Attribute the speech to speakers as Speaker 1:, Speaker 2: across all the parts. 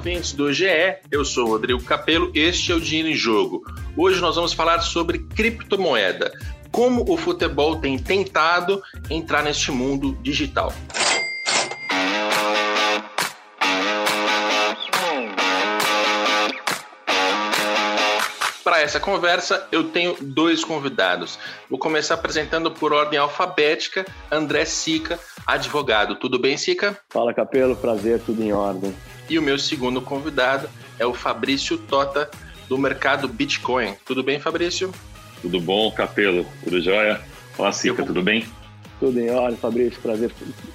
Speaker 1: ouvintes do GE, eu sou Rodrigo Capello, este é o Dinheiro em Jogo. Hoje nós vamos falar sobre criptomoeda, como o futebol tem tentado entrar neste mundo digital. Para essa conversa, eu tenho dois convidados. Vou começar apresentando por ordem alfabética André Sica, advogado. Tudo bem, Sica?
Speaker 2: Fala, Capelo. Prazer, tudo em ordem.
Speaker 1: E o meu segundo convidado é o Fabrício Tota, do mercado Bitcoin. Tudo bem, Fabrício?
Speaker 3: Tudo bom, Capelo? Tudo jóia? Fala, Sica, tudo bem?
Speaker 2: Tudo em ordem, Fabrício. Prazer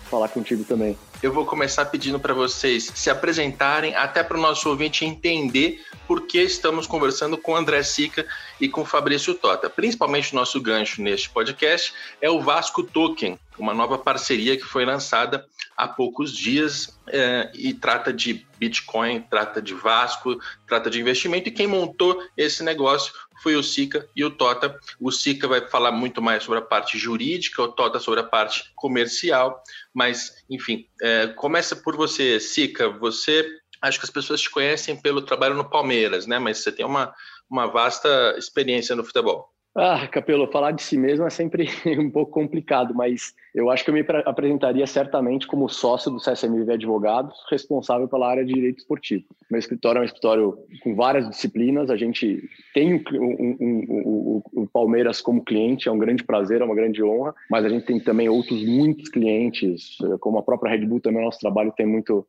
Speaker 2: falar contigo também.
Speaker 1: Eu vou começar pedindo para vocês se apresentarem, até para o nosso ouvinte entender por que estamos conversando com o André Sica e com o Fabrício Tota. Principalmente o nosso gancho neste podcast é o Vasco Token, uma nova parceria que foi lançada há poucos dias é, e trata de Bitcoin, trata de Vasco, trata de investimento. E quem montou esse negócio foi o Sica e o Tota. O Sica vai falar muito mais sobre a parte jurídica, o Tota sobre a parte comercial. Mas, enfim, é, começa por você, Sica. Você acho que as pessoas te conhecem pelo trabalho no Palmeiras, né? Mas você tem uma, uma vasta experiência no futebol.
Speaker 2: Ah, Capelo, falar de si mesmo é sempre um pouco complicado, mas eu acho que eu me apresentaria certamente como sócio do CSMV Advogados, responsável pela área de direito esportivo. Meu escritório é um escritório com várias disciplinas, a gente tem o um, um, um, Palmeiras como cliente, é um grande prazer, é uma grande honra, mas a gente tem também outros muitos clientes, como a própria Red Bull também, nosso trabalho tem muito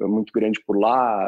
Speaker 2: muito grande por lá,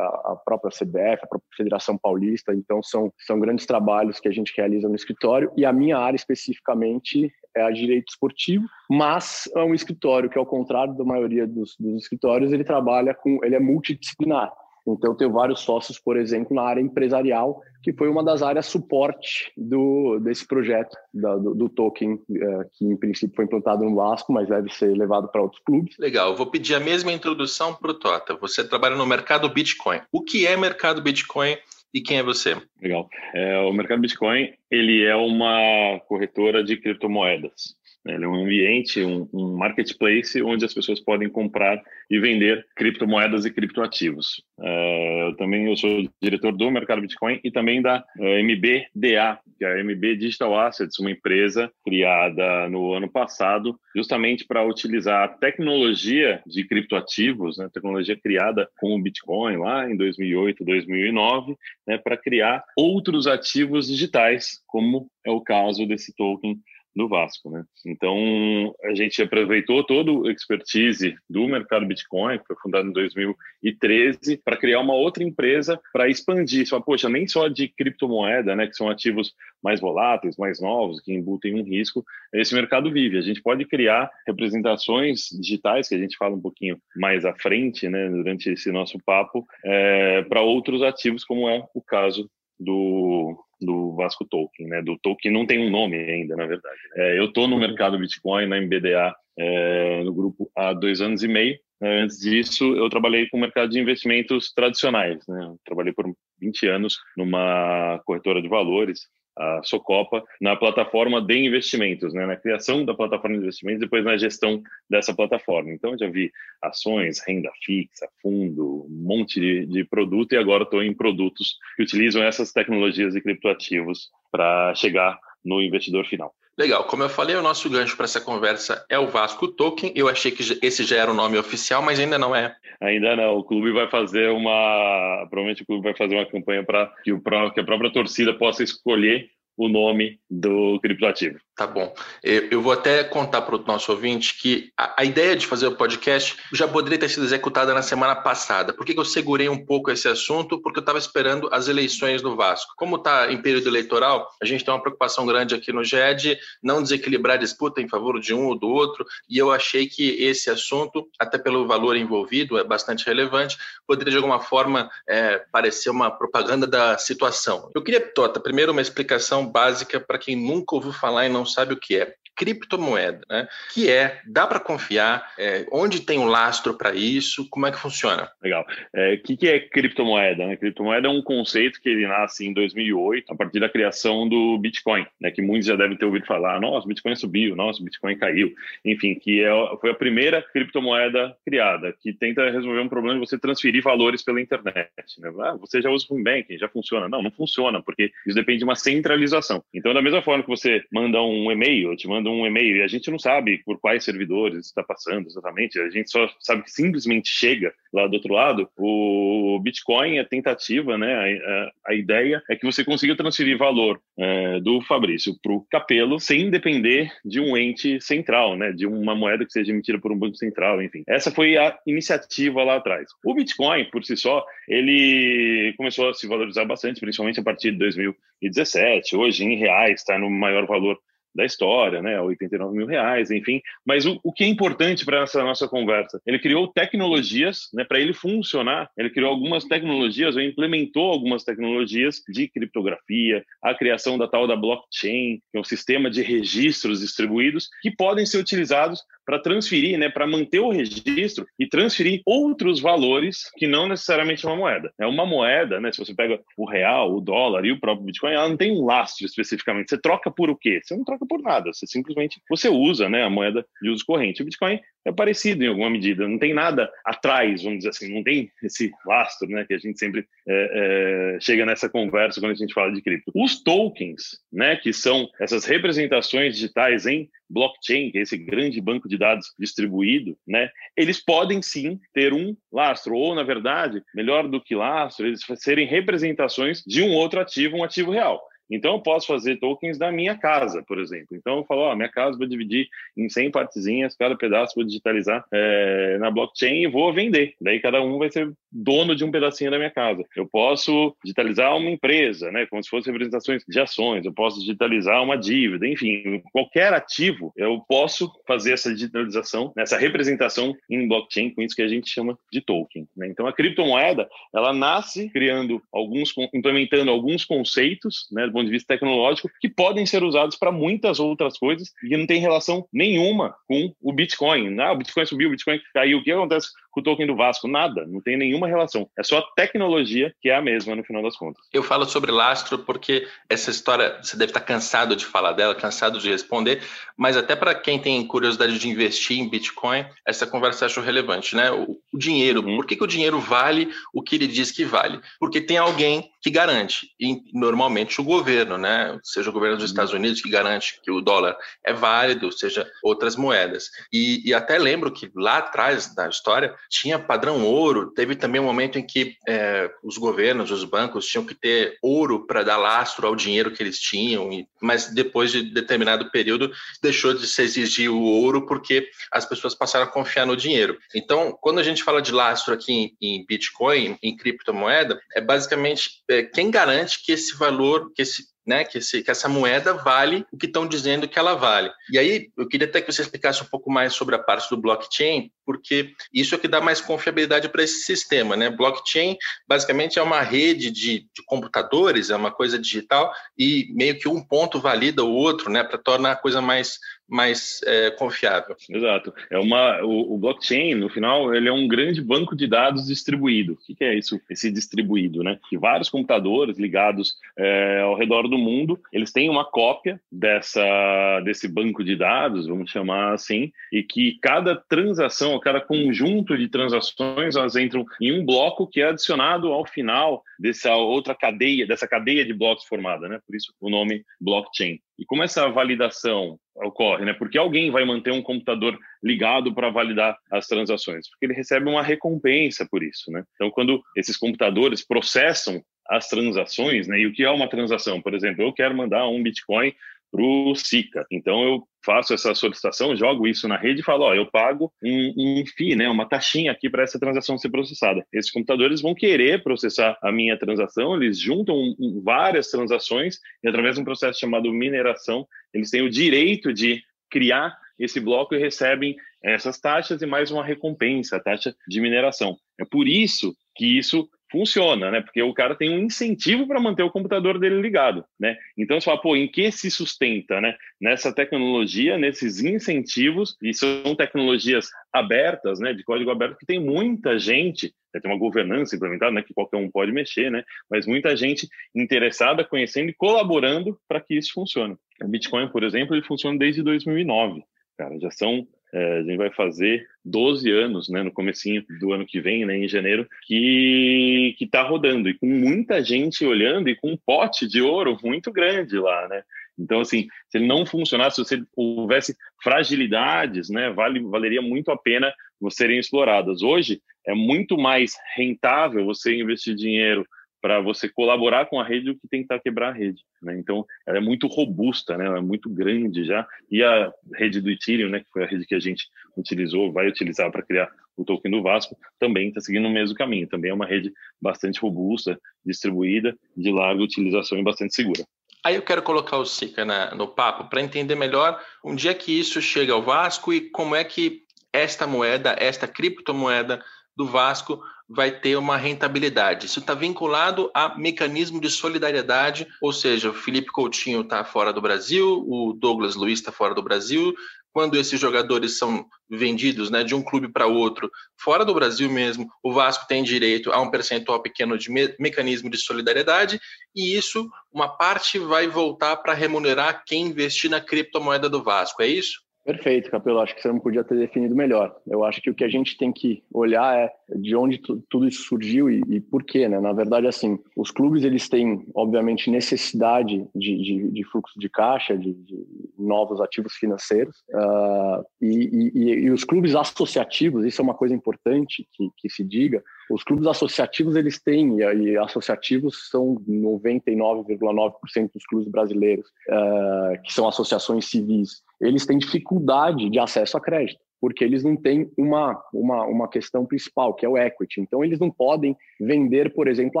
Speaker 2: a própria CBF, a própria Federação Paulista, então são, são grandes trabalhos que a gente realiza no escritório e a minha área especificamente é a direito esportivo, mas é um escritório que ao contrário da maioria dos, dos escritórios, ele trabalha com, ele é multidisciplinar, então, eu tenho vários sócios, por exemplo, na área empresarial, que foi uma das áreas suporte do, desse projeto, da, do, do, token, é, que em princípio foi implantado no Vasco, mas deve ser levado para outros clubes.
Speaker 1: Legal, eu vou pedir a mesma introdução para o Tota. Você trabalha no mercado Bitcoin. O que é mercado Bitcoin e quem é você?
Speaker 3: Legal. É, o mercado Bitcoin ele é uma corretora de criptomoedas. Ele é um ambiente, um, um, marketplace onde as pessoas podem comprar e vender criptomoedas e criptoativos. Uh, eu também eu sou diretor do mercado Bitcoin e também da é, MBDA, que é a MB Digital Assets, uma empresa criada no ano passado justamente para utilizar a tecnologia de criptoativos, né, tecnologia criada com o Bitcoin lá em 2008, 2009, né, para criar outros ativos digitais, como é o caso desse token do Vasco, né? Então a gente aproveitou todo o expertise do mercado Bitcoin, que foi fundado em 2013, para criar uma outra empresa para expandir. Só, poxa, nem só de criptomoeda, né, que são ativos mais voláteis, mais novos, que embutem um risco, esse mercado vive. A gente pode criar representações digitais, que a gente fala um pouquinho mais à frente, né, durante esse nosso papo, é, para outros ativos, como é o caso do do Vasco Token, né? Do Token não tem um nome ainda, na verdade. É, eu estou no mercado Bitcoin, na MBDA, é, no grupo há dois anos e meio. É, antes disso, eu trabalhei com o mercado de investimentos tradicionais. Né? Trabalhei por 20 anos numa corretora de valores a Socopa na plataforma de investimentos, né, na criação da plataforma de investimentos depois na gestão dessa plataforma. Então, já vi ações, renda fixa, fundo, um monte de, de produto e agora estou em produtos que utilizam essas tecnologias e criptoativos para chegar no investidor final.
Speaker 1: Legal, como eu falei, o nosso gancho para essa conversa é o Vasco Token. Eu achei que esse já era o nome oficial, mas ainda não é.
Speaker 3: Ainda não. O clube vai fazer uma. Provavelmente o clube vai fazer uma campanha para que, que a própria torcida possa escolher o nome do criptoativo.
Speaker 1: Tá bom. Eu vou até contar para o nosso ouvinte que a, ideia de fazer o podcast já poderia ter sido executada na semana passada. Por que, eu segurei um pouco esse assunto? Porque eu estava esperando as eleições do Vasco. Como está em período eleitoral, a gente tem uma preocupação grande aqui no GED não desequilibrar a disputa em favor de um ou do outro. E eu achei que esse assunto, até pelo valor envolvido, é bastante relevante, poderia de alguma forma é, parecer uma propaganda da situação. Eu queria, Tota, primeiro uma explicação básica para quem nunca ouviu falar e não sabe o que é criptomoeda, né? Que é, dá para confiar? É, onde tem um lastro para isso? Como é que funciona?
Speaker 3: Legal. O é, que, que é criptomoeda? Né? Criptomoeda é um conceito que ele nasce em 2008 a partir da criação do Bitcoin, né? Que muitos já devem ter ouvido falar. Nossa, Bitcoin subiu, nossa, Bitcoin caiu. Enfim, que é, foi a primeira criptomoeda criada que tenta resolver um problema de você transferir valores pela internet. Né? Ah, você já usa o banking, já funciona? Não, não funciona porque isso depende de uma centralização. Então, da mesma forma que você manda um e-mail, te manda manda um e-mail e a gente não sabe por quais servidores está passando exatamente, a gente só sabe que simplesmente chega lá do outro lado. O Bitcoin é tentativa, né? A, a, a ideia é que você consiga transferir valor é, do Fabrício para o Capelo sem depender de um ente central, né? De uma moeda que seja emitida por um banco central, enfim. Essa foi a iniciativa lá atrás. O Bitcoin, por si só, ele começou a se valorizar bastante, principalmente a partir de 2017. Hoje, em reais, está no maior valor da história, né, 89 mil reais, enfim. Mas o, o que é importante para essa nossa conversa? Ele criou tecnologias, né, para ele funcionar. Ele criou algumas tecnologias, ou implementou algumas tecnologias de criptografia, a criação da tal da blockchain, que é um sistema de registros distribuídos que podem ser utilizados para transferir, né, para manter o registro e transferir outros valores que não necessariamente uma moeda. É uma moeda, né, se você pega o real, o dólar e o próprio Bitcoin, ela não tem um lastro especificamente. Você troca por o quê? Você não troca por nada. Você simplesmente você usa, né, a moeda de uso corrente. O Bitcoin é parecido em alguma medida. Não tem nada atrás, vamos dizer assim, não tem esse lastro, né, que a gente sempre é, é, chega nessa conversa quando a gente fala de cripto. Os tokens, né, que são essas representações digitais em blockchain, que é esse grande banco de dados distribuído, né, eles podem sim ter um lastro, ou na verdade, melhor do que lastro, eles serem representações de um outro ativo, um ativo real. Então, eu posso fazer tokens da minha casa, por exemplo. Então, eu falo, ó, minha casa vou dividir em 100 partezinhas, cada pedaço vou digitalizar é, na blockchain e vou vender. Daí, cada um vai ser dono de um pedacinho da minha casa. Eu posso digitalizar uma empresa, né, como se fossem representações de ações. Eu posso digitalizar uma dívida. Enfim, qualquer ativo, eu posso fazer essa digitalização, essa representação em blockchain, com isso que a gente chama de token. Né? Então, a criptomoeda, ela nasce criando alguns, implementando alguns conceitos, né, ponto de vista tecnológico, que podem ser usados para muitas outras coisas e não tem relação nenhuma com o Bitcoin. Ah, o Bitcoin subiu, o Bitcoin caiu. O que acontece com o token do Vasco? Nada, não tem nenhuma relação. É só a tecnologia que é a mesma no final das contas.
Speaker 1: Eu falo sobre lastro porque essa história, você deve estar cansado de falar dela, cansado de responder, mas até para quem tem curiosidade de investir em Bitcoin, essa conversa eu acho relevante, né? O, o dinheiro, uhum. por que, que o dinheiro vale o que ele diz que vale? Porque tem alguém que garante, e normalmente o governo, né? Seja o governo dos uhum. Estados Unidos que garante que o dólar é válido, seja outras moedas. E, e até lembro que lá atrás da história tinha padrão ouro, teve também um momento em que é, os governos, os bancos tinham que ter ouro para dar lastro ao dinheiro que eles tinham, mas depois de determinado período deixou de se exigir o ouro porque as pessoas passaram a confiar no dinheiro. Então, quando a gente fala de lastro aqui em, em Bitcoin, em criptomoeda, é basicamente é, quem garante que esse valor, que esse né, que, esse, que, essa moeda vale o que estão dizendo que ela vale. E aí, eu queria até que você explicasse um pouco mais sobre a parte do blockchain, porque isso é que dá mais confiabilidade para esse sistema. Né? Blockchain, basicamente, é uma rede de, de, computadores, é uma coisa digital, e meio que um ponto valida o outro, né, para tornar a coisa mais mais é, confiável.
Speaker 3: Exato. É uma, o, o, blockchain, no final, ele é um grande banco de dados distribuído. O que, que é isso, esse distribuído? Né? Que vários computadores ligados é, ao redor do mundo, eles têm uma cópia dessa, desse banco de dados, vamos chamar assim, e que cada transação, cada conjunto de transações, elas entram em um bloco que é adicionado ao final dessa outra cadeia, dessa cadeia de blocos formada, né? Por isso o nome blockchain. E como essa validação ocorre, né? Porque alguém vai manter um computador ligado para validar as transações, porque ele recebe uma recompensa por isso, né? Então, quando esses computadores processam as transações, né? E o que é uma transação? Por exemplo, eu quero mandar um Bitcoin para o SICA. Então, eu faço essa solicitação, jogo isso na rede e falo, ó, eu pago um, um FII, né, uma taxinha aqui para essa transação ser processada. Esses computadores vão querer processar a minha transação, eles juntam várias transações e através de um processo chamado mineração, eles têm o direito de criar esse bloco e recebem essas taxas e mais uma recompensa, a taxa de mineração. É por isso que isso funciona, né? Porque o cara tem um incentivo para manter o computador dele ligado, né? Então você fala, pô, em que se sustenta, né? Nessa tecnologia, nesses incentivos, e são tecnologias abertas, né? De código aberto, que tem muita gente, né, tem uma governança implementada, né? Que qualquer um pode mexer, né? Mas muita gente interessada, conhecendo e colaborando para que isso funcione. O Bitcoin, por exemplo, ele funciona desde 2009. Cara, já são é, a gente vai fazer 12 anos, né, no comecinho do ano que vem, né, em janeiro, que que está rodando e com muita gente olhando e com um pote de ouro muito grande lá, né? Então, assim, se ele não funcionasse, se houvesse fragilidades, né, vale, valeria muito a pena serem exploradas. Hoje é muito mais rentável você investir dinheiro para você colaborar com a rede do que tentar quebrar a rede. Né? Então, ela é muito robusta, né? ela é muito grande já. E a rede do Ethereum, né, que foi a rede que a gente utilizou, vai utilizar para criar o token do Vasco, também está seguindo o mesmo caminho. Também é uma rede bastante robusta, distribuída, de larga utilização e bastante segura.
Speaker 1: Aí eu quero colocar o Sica na, no papo para entender melhor onde é que isso chega ao Vasco e como é que esta moeda, esta criptomoeda do Vasco vai ter uma rentabilidade. Isso está vinculado a mecanismo de solidariedade, ou seja, o Felipe Coutinho está fora do Brasil, o Douglas Luiz está fora do Brasil. Quando esses jogadores são vendidos né, de um clube para outro, fora do Brasil mesmo, o Vasco tem direito a um percentual pequeno de me mecanismo de solidariedade, e isso, uma parte vai voltar para remunerar quem investir na criptomoeda do Vasco, é isso?
Speaker 2: Perfeito, Capelo. Acho que você não podia ter definido melhor. Eu acho que o que a gente tem que olhar é de onde tudo isso surgiu e, e, por quê, né? Na verdade, assim, os clubes eles têm, obviamente, necessidade de, de, de fluxo de caixa, de, de novos ativos financeiros, uh, e, e, e, os clubes associativos, isso é uma coisa importante que, que se diga. Os clubes associativos eles têm e, associativos são 99,9% dos clubes brasileiros, uh, que são associações civis eles têm dificuldade de acesso a crédito, porque eles não têm uma, uma, uma questão principal, que é o equity. Então, eles não podem vender, por exemplo,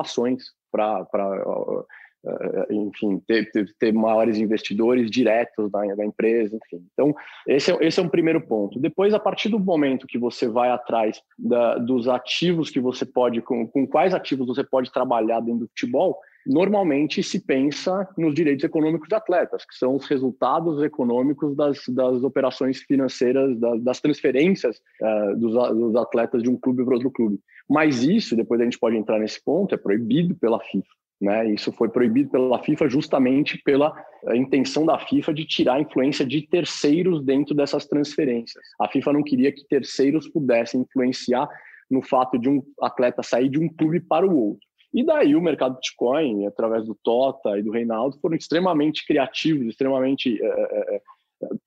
Speaker 2: ações para, enfim, ter, ter, ter, maiores investidores diretos da, da empresa, enfim. Então, esse é, esse é um primeiro ponto. Depois, a partir do momento que você vai atrás da, dos ativos que você pode, com, com quais ativos você pode trabalhar dentro do futebol, normalmente se pensa nos direitos econômicos de atletas, que são os resultados econômicos das, das operações financeiras, das, das transferências uh, dos, dos, atletas de um clube para outro clube. Mas isso, depois a gente pode entrar nesse ponto, é proibido pela FIFA. Né? Isso foi proibido pela FIFA justamente pela eh, intenção da FIFA de tirar a influência de terceiros dentro dessas transferências. A FIFA não queria que terceiros pudessem influenciar no fato de um atleta sair de um clube para o outro. E daí o mercado Bitcoin, através do Tota e do Reinaldo, foram extremamente criativos, extremamente é, é,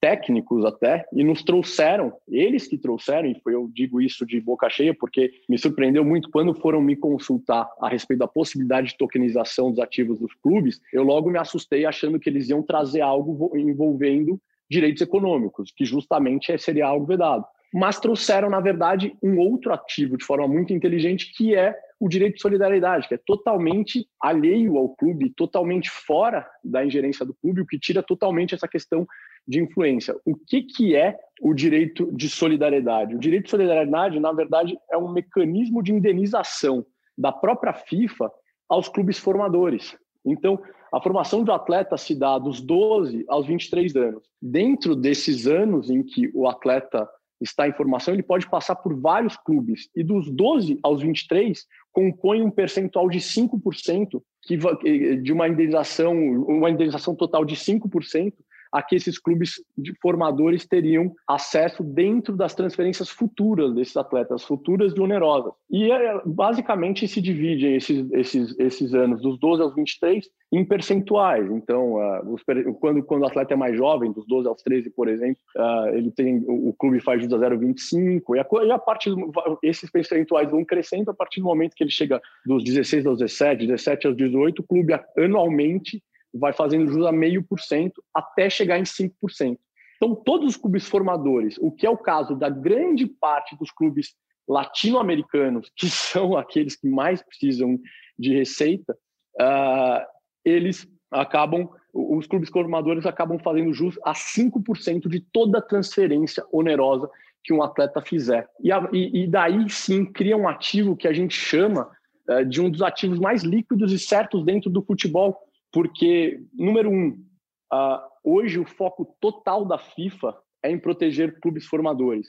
Speaker 2: técnicos até, e nos trouxeram, eles que trouxeram, e eu digo isso de boca cheia, porque me surpreendeu muito quando foram me consultar a respeito da possibilidade de tokenização dos ativos dos clubes, eu logo me assustei achando que eles iam trazer algo envolvendo direitos econômicos, que justamente seria algo vedado. Mas trouxeram, na verdade, um outro ativo de forma muito inteligente, que é o direito de solidariedade, que é totalmente alheio ao clube, totalmente fora da ingerência do clube, o que tira totalmente essa questão de influência. O que, que é o direito de solidariedade? O direito de solidariedade, na verdade, é um mecanismo de indenização da própria FIFA aos clubes formadores. Então, a formação do atleta se dá dos 12 aos 23 anos. Dentro desses anos em que o atleta está em formação, ele pode passar por vários clubes. E dos 12 aos 23, compõe um percentual de 5%, que, de uma indenização, uma indenização total de 5%, a que esses clubes formadores teriam acesso dentro das transferências futuras desses atletas, futuras e onerosas. E é, basicamente se dividem esses, esses, esses anos, dos 12 aos 23, em percentuais. Então, os, quando, quando o atleta é mais jovem, dos 12 aos 13, por exemplo, uh, ele tem o, clube faz juros a 0,25, e a, e a partir esses percentuais vão crescendo a partir do momento que ele chega dos 16 aos 17, 17 aos 18, o clube anualmente vai fazendo juros a meio por cento até chegar em 5%. Então, todos os clubes formadores, o que é o caso da grande parte dos clubes latino-americanos, que são aqueles que mais precisam de receita, uh, eles acabam, os clubes formadores acabam fazendo juros a 5% de toda transferência onerosa que um atleta fizer. E, a, e, e daí sim cria um ativo que a gente chama uh, de um dos ativos mais líquidos e certos dentro do futebol, porque, número um, uh, hoje o foco total da FIFA é em proteger clubes formadores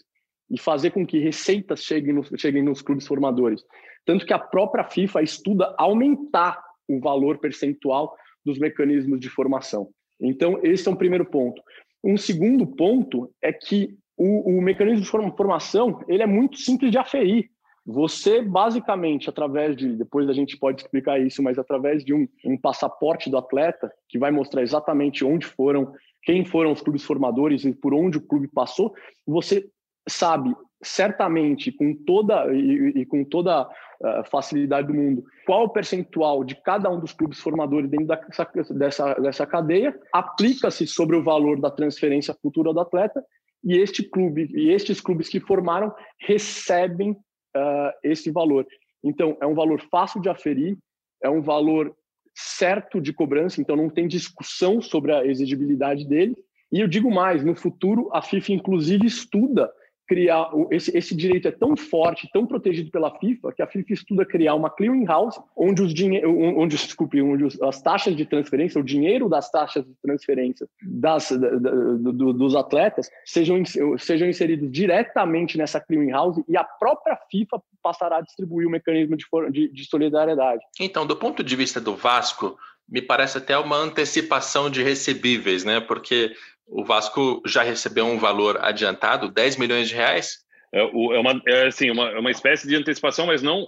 Speaker 2: e fazer com que receitas cheguem nos, cheguem nos clubes formadores. Tanto que a própria FIFA estuda aumentar o valor percentual dos mecanismos de formação. Então, esse é um primeiro ponto. Um segundo ponto é que o, o mecanismo de formação ele é muito simples de aferir. Você, basicamente, através de, depois a gente pode explicar isso, mas através de um, um passaporte do atleta, que vai mostrar exatamente onde foram, quem foram os clubes formadores e por onde o clube passou, você sabe certamente com toda e, e com toda uh, facilidade do mundo qual o percentual de cada um dos clubes formadores dentro dessa, dessa, dessa cadeia aplica-se sobre o valor da transferência futura do atleta e este clube e estes clubes que formaram recebem uh, esse valor. Então é um valor fácil de aferir é um valor certo de cobrança então não tem discussão sobre a exigibilidade dele. E eu digo mais no futuro a FIFA inclusive estuda criar esse, esse direito é tão forte, tão protegido pela FIFA, que a FIFA estuda criar uma clearing house onde os dinhe onde, desculpe, onde as taxas de transferência, o dinheiro das taxas de transferência das, da, da, do, dos atletas sejam, sejam inseridos diretamente nessa clearing house e a própria FIFA passará a distribuir o mecanismo de, de, de solidariedade.
Speaker 1: Então, do ponto de vista do Vasco, me parece até uma antecipação de recebíveis, né? Porque o Vasco já recebeu um valor adiantado, 10 milhões de reais?
Speaker 3: É, é, uma, é assim, uma, é uma espécie de antecipação, mas não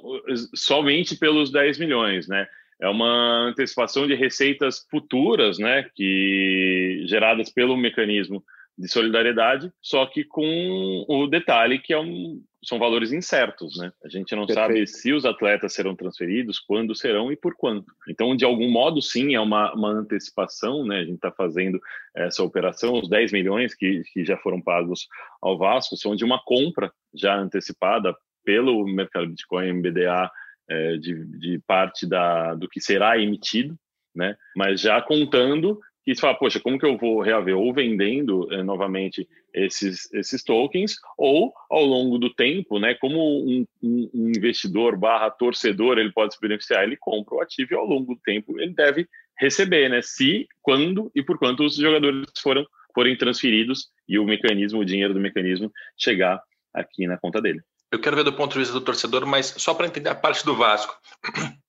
Speaker 3: somente pelos 10 milhões, né? É uma antecipação de receitas futuras, né? Que geradas pelo mecanismo de solidariedade, só que com o detalhe que é um, são valores incertos, né? A gente não Perfeito. sabe se os atletas serão transferidos, quando serão e por quanto. Então, de algum modo, sim, é uma, uma antecipação, né? A gente está fazendo essa operação, os 10 milhões que, que já foram pagos ao Vasco são de uma compra já antecipada pelo mercado Bitcoin MBDA é, de, de parte da, do que será emitido, né? Mas já contando que você fala, poxa, como que eu vou reaver? Ou vendendo eh, novamente esses, esses tokens, ou ao longo do tempo, né, como um, um, um, investidor barra torcedor ele pode se beneficiar, ele compra o ativo e ao longo do tempo ele deve receber, né, se, quando e por quanto os jogadores foram, forem transferidos e o mecanismo, o dinheiro do mecanismo chegar aqui na conta dele.
Speaker 1: Eu quero ver do ponto de vista do torcedor, mas só para entender a parte do Vasco.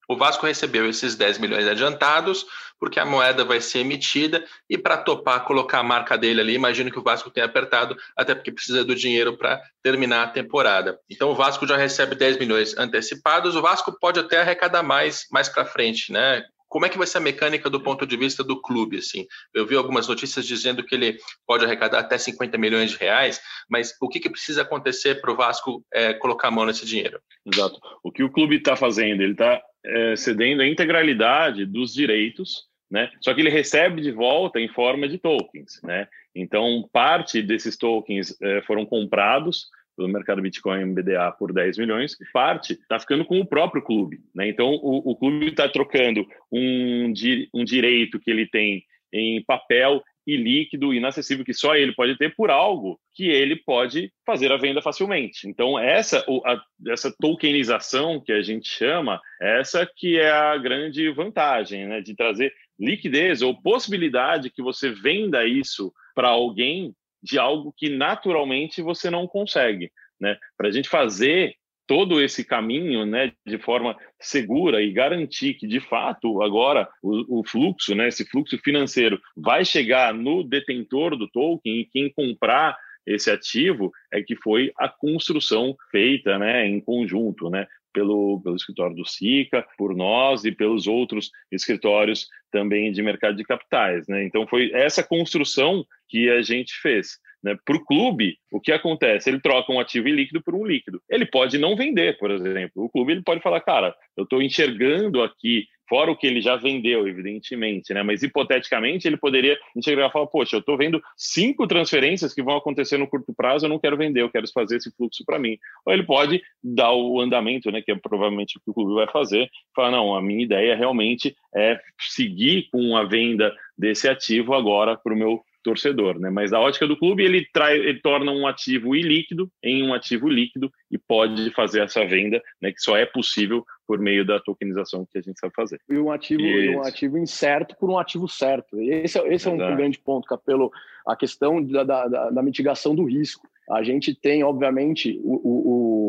Speaker 1: O Vasco recebeu esses 10 milhões adiantados, porque a moeda vai ser emitida, e para topar colocar a marca dele ali, imagino que o Vasco tenha apertado, até porque precisa do dinheiro para terminar a temporada. Então o Vasco já recebe 10 milhões antecipados, o Vasco pode até arrecadar mais mais para frente, né? Como é que vai ser a mecânica do ponto de vista do clube? Assim, eu vi algumas notícias dizendo que ele pode arrecadar até 50 milhões de reais, mas o que, que precisa acontecer para o Vasco é, colocar a mão nesse dinheiro?
Speaker 3: Exato. O que o clube está fazendo, ele está é, cedendo a integralidade dos direitos, né? Só que ele recebe de volta em forma de tokens, né? Então parte desses tokens é, foram comprados pelo mercado Bitcoin MBDA por 10 milhões, parte está ficando com o próprio clube. Né? Então, o, o clube está trocando um, um direito que ele tem em papel e líquido, inacessível, que só ele pode ter por algo que ele pode fazer a venda facilmente. Então, essa, a, essa tokenização que a gente chama, essa que é a grande vantagem, né? de trazer liquidez ou possibilidade que você venda isso para alguém de algo que naturalmente você não consegue. Né? Para a gente fazer todo esse caminho né, de forma segura e garantir que, de fato, agora o, o, fluxo, né, esse fluxo financeiro, vai chegar no detentor do token e quem comprar esse ativo é que foi a construção feita né, em conjunto. Né? Pelo, pelo escritório do SICA, por nós e pelos outros escritórios também de mercado de capitais. Né? Então, foi essa construção que a gente fez. Né? Para o clube, o que acontece? Ele troca um ativo líquido por um líquido. Ele pode não vender, por exemplo. O clube ele pode falar, cara, eu estou enxergando aqui, fora o que ele já vendeu, evidentemente, né? mas hipoteticamente ele poderia enxergar e falar, poxa, eu estou vendo cinco transferências que vão acontecer no curto prazo, eu não quero vender, eu quero fazer esse fluxo para mim. Ou ele pode dar o andamento, né, que é provavelmente o que o clube vai fazer, falar, não, a minha ideia realmente é seguir com a venda desse ativo agora para o meu torcedor, né? Mas da ótica do clube, ele, trai, ele torna um ativo ilíquido em um ativo líquido e pode fazer essa venda, né? Que só é possível por meio da tokenização que a gente sabe fazer.
Speaker 2: E um ativo, um ativo incerto por um ativo certo. Esse, é, esse é um, um grande ponto, Capelo, a questão da, da, da, mitigação do risco. A gente tem, obviamente, o, o,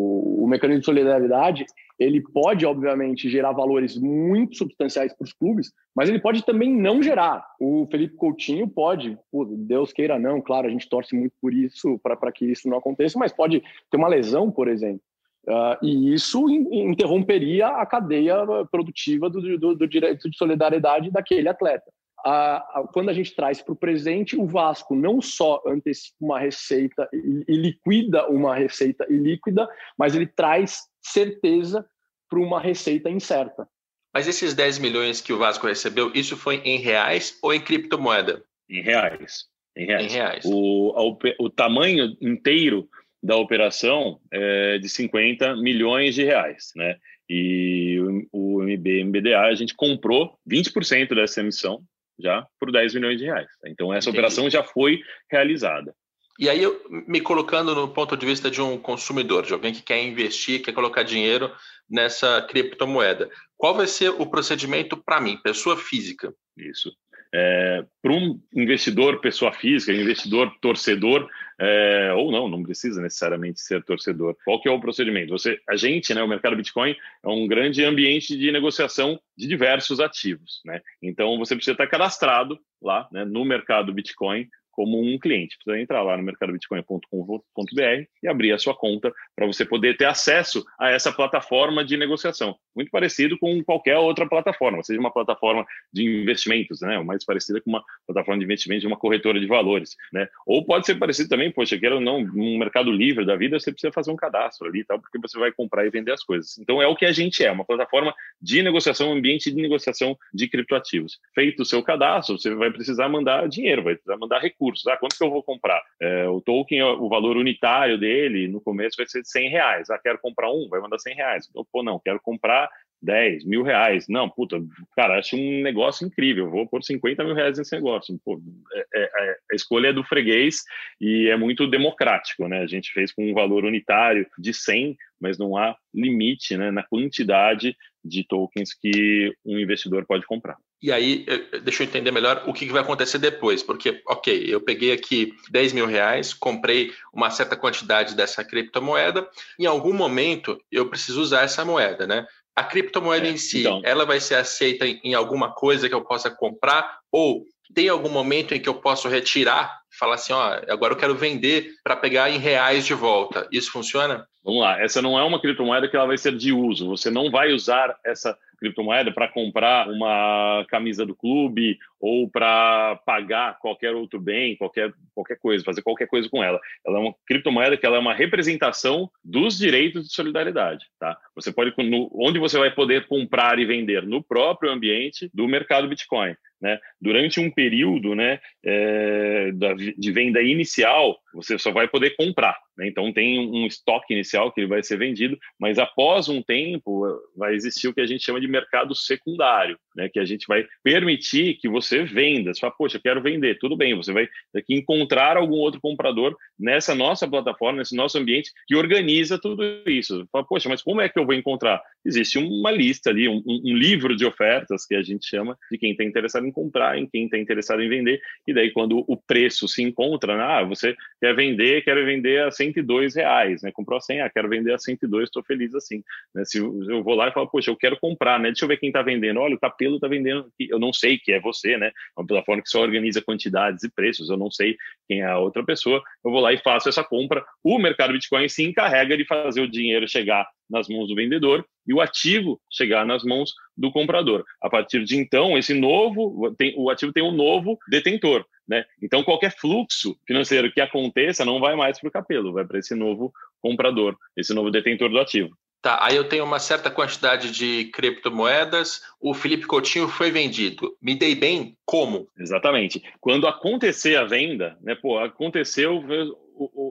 Speaker 2: o mecanismo de solidariedade, ele pode, obviamente, gerar valores muito substanciais para os clubes, mas ele pode também não gerar. O Felipe Coutinho pode, Deus queira não, claro, a gente torce muito por isso, para que isso não aconteça, mas pode ter uma lesão, por exemplo. Uh, e isso interromperia a cadeia produtiva do, do, do direito de solidariedade daquele atleta. Uh, uh, quando a gente traz para o presente, o Vasco não só antecipa uma receita e, e liquida uma receita ilíquida, mas ele traz certeza para uma receita incerta.
Speaker 1: Mas esses 10 milhões que o Vasco recebeu, isso foi em reais ou em criptomoeda?
Speaker 3: Em reais.
Speaker 1: Em reais. Em reais.
Speaker 3: O, o tamanho inteiro da operação é de 50 milhões de reais, né? E o, o MB, MBDA, a gente comprou 20% dessa emissão já por 10 milhões de reais. Então, essa Entendi. operação já foi realizada.
Speaker 1: E aí, eu, me colocando no ponto de vista de um consumidor, de alguém que quer investir, quer colocar dinheiro nessa criptomoeda, qual vai ser o procedimento para mim, pessoa física?
Speaker 3: Isso. É, para um investidor, pessoa física, investidor torcedor, é, ou não, não precisa necessariamente ser torcedor. Qual que é o procedimento? Você, a gente, né, o mercado Bitcoin é um grande ambiente de negociação de diversos ativos, né? Então você precisa estar cadastrado lá, né, no mercado Bitcoin como um cliente. Precisa entrar lá no mercadobitcoin.com.br e abrir a sua conta para você poder ter acesso a essa plataforma de negociação. Muito parecido com qualquer outra plataforma, seja uma plataforma de investimentos, né? Mais parecida com uma plataforma de investimento de uma corretora de valores, né? Ou pode ser parecido também, poxa, quero não, um mercado livre da vida, você precisa fazer um cadastro ali, tal, porque você vai comprar e vender as coisas. Então é o que a gente é, uma plataforma de negociação, um ambiente de negociação de criptoativos. Feito o seu cadastro, você vai precisar mandar dinheiro, vai precisar mandar recursos recursos. Ah, quanto que eu vou comprar? É, o token, o valor unitário dele, no começo vai ser de 100 reais. Ah, quero comprar um, vai mandar 100 reais. Então, pô, não, quero comprar 10 mil reais. Não, puta, cara, acho um negócio incrível. Vou pôr 50 mil reais nesse negócio. Pô, é, é, é, a escolha é do freguês e é muito democrático, né? A gente fez com um valor unitário de 100, mas não há limite né, na quantidade de tokens que um investidor pode comprar.
Speaker 1: E aí, deixa eu entender melhor o que vai acontecer depois, porque, ok, eu peguei aqui 10 mil reais, comprei uma certa quantidade dessa criptomoeda, em algum momento eu preciso usar essa moeda, né? A criptomoeda é, em si, então... ela vai ser aceita em alguma coisa que eu possa comprar ou tem algum momento em que eu posso retirar, falar assim, ó, agora eu quero vender para pegar em reais de volta. Isso funciona?
Speaker 3: Vamos lá, essa não é uma criptomoeda que ela vai ser de uso. Você não vai usar essa criptomoeda para comprar uma camisa do clube ou para pagar qualquer outro bem, qualquer, qualquer coisa, fazer qualquer coisa com ela. Ela é uma criptomoeda que ela é uma representação dos direitos de solidariedade, tá? Você pode, no, onde você vai poder comprar e vender no próprio ambiente do mercado Bitcoin. Né? Durante um período né, é, de venda inicial, você só vai poder comprar. Né? Então, tem um estoque inicial que ele vai ser vendido, mas após um tempo, vai existir o que a gente chama de mercado secundário, né? que a gente vai permitir que você venda. Você fala, poxa, quero vender. Tudo bem, você vai ter que encontrar algum outro comprador nessa nossa plataforma, nesse nosso ambiente, que organiza tudo isso. Fala, poxa, mas como é que eu vou encontrar? Existe uma lista ali, um, um livro de ofertas que a gente chama de quem está interessado em comprar, em quem está interessado em vender, e daí quando o preço se encontra, né? ah, você quer vender, quero vender a 102 reais, né? Comprou a 100, ah, quero vender a 102, estou feliz assim. Né? Se eu vou lá e falo, poxa, eu quero comprar, né? Deixa eu ver quem está vendendo. Olha, o Capelo está vendendo, eu não sei que é você, né? É uma plataforma que só organiza quantidades e preços, eu não sei quem é a outra pessoa. Eu vou lá e faço essa compra. O mercado Bitcoin se encarrega de fazer o dinheiro chegar nas mãos do vendedor e o ativo chegar nas mãos do comprador. A partir de então, esse novo, tem, o ativo tem um novo detentor. Né? Então, qualquer fluxo financeiro que aconteça não vai mais para o capelo, vai para esse novo comprador, esse novo detentor do ativo.
Speaker 1: Tá, aí eu tenho uma certa quantidade de criptomoedas, o Felipe Coutinho foi vendido. Me dei bem? Como?
Speaker 3: Exatamente. Quando acontecer a venda, né, pô, aconteceu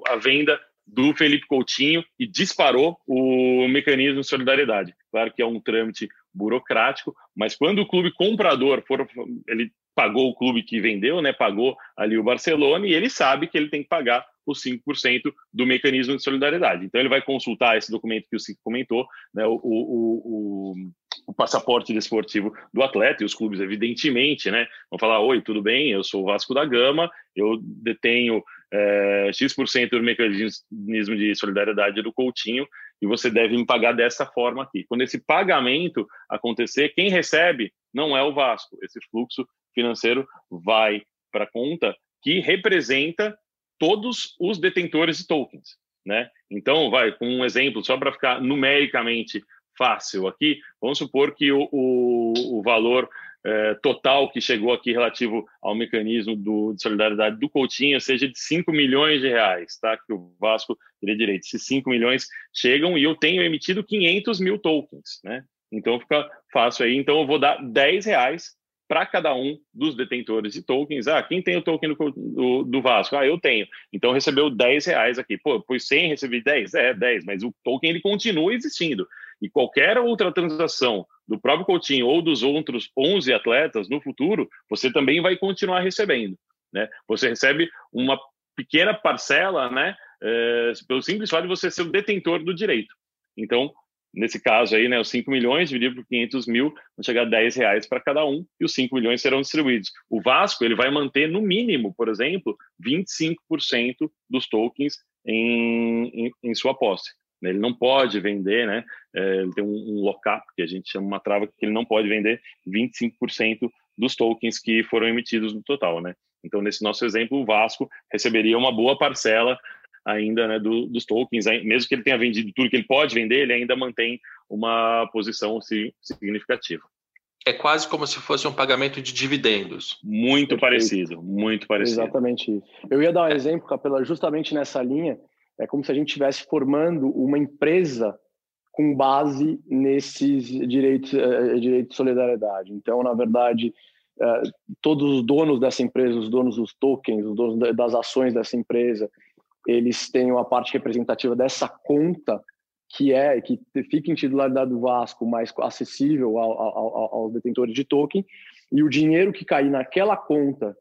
Speaker 3: a venda do Felipe Coutinho e disparou o mecanismo de solidariedade. Claro que é um trâmite burocrático, mas quando o clube comprador for, ele pagou o clube que vendeu, né? Pagou ali o Barcelona e ele sabe que ele tem que pagar os 5% do mecanismo de solidariedade. Então ele vai consultar esse documento que o Cic comentou, né? O, o, o, o, passaporte desportivo do atleta e os clubes, evidentemente, né? Vão falar: Oi, tudo bem? Eu sou o Vasco da Gama, eu detenho é, X% do mecanismo de solidariedade do Coutinho e você deve me pagar dessa forma aqui. Quando esse pagamento acontecer, quem recebe não é o Vasco. Esse fluxo financeiro vai para a conta que representa todos os detentores de tokens, né? Então, vai com um exemplo só para ficar numericamente fácil aqui. Vamos supor que o, o, o valor é, total que chegou aqui relativo ao mecanismo do, de solidariedade do Coutinho seja de 5 milhões de reais, tá? Que o Vasco teria direito. Se 5 milhões chegam e eu tenho emitido 500 mil tokens, né? Então fica fácil aí. Então eu vou dar 10 reais para cada um dos detentores de tokens. Ah, quem tem o token do, do, do, Vasco? Ah, eu tenho. Então recebeu 10 reais aqui. Pô, pois 100 recebi 10? É, 10, mas o token ele continua existindo. E qualquer outra transação do próprio Coutinho ou dos outros 11 atletas no futuro, você também vai continuar recebendo. Né? Você recebe uma pequena parcela, né, é, pelo simples fato de você ser o detentor do direito. Então, nesse caso aí, né, os 5 milhões dividido por 500 mil, vão chegar a 10 reais para cada um, e os 5 milhões serão distribuídos. O Vasco, ele vai manter, no mínimo, por exemplo, 25% dos tokens em, em, em, sua posse. Ele não pode vender, né, é, ele tem um, um lock-up, que a gente chama uma trava, que ele não pode vender 25% dos tokens que foram emitidos no total, né. Então, nesse nosso exemplo, o Vasco receberia uma boa parcela ainda né, do, dos tokens, mesmo que ele tenha vendido tudo que ele pode vender, ele ainda mantém uma posição significativa.
Speaker 1: É quase como se fosse um pagamento de dividendos.
Speaker 3: Muito Perfeito. parecido, muito parecido.
Speaker 2: Exatamente isso. Eu ia dar um é. exemplo, Capela, justamente nessa linha. É como se a gente estivesse formando uma empresa com base nesses direitos, uh, direitos de solidariedade. Então, na verdade, uh, todos os donos dessa empresa, os donos dos tokens, os donos das ações dessa empresa, eles têm uma parte representativa dessa conta que é que fica em titularidade do Vasco, mais acessível ao, ao, aos detentores de token, e o dinheiro que cair naquela conta,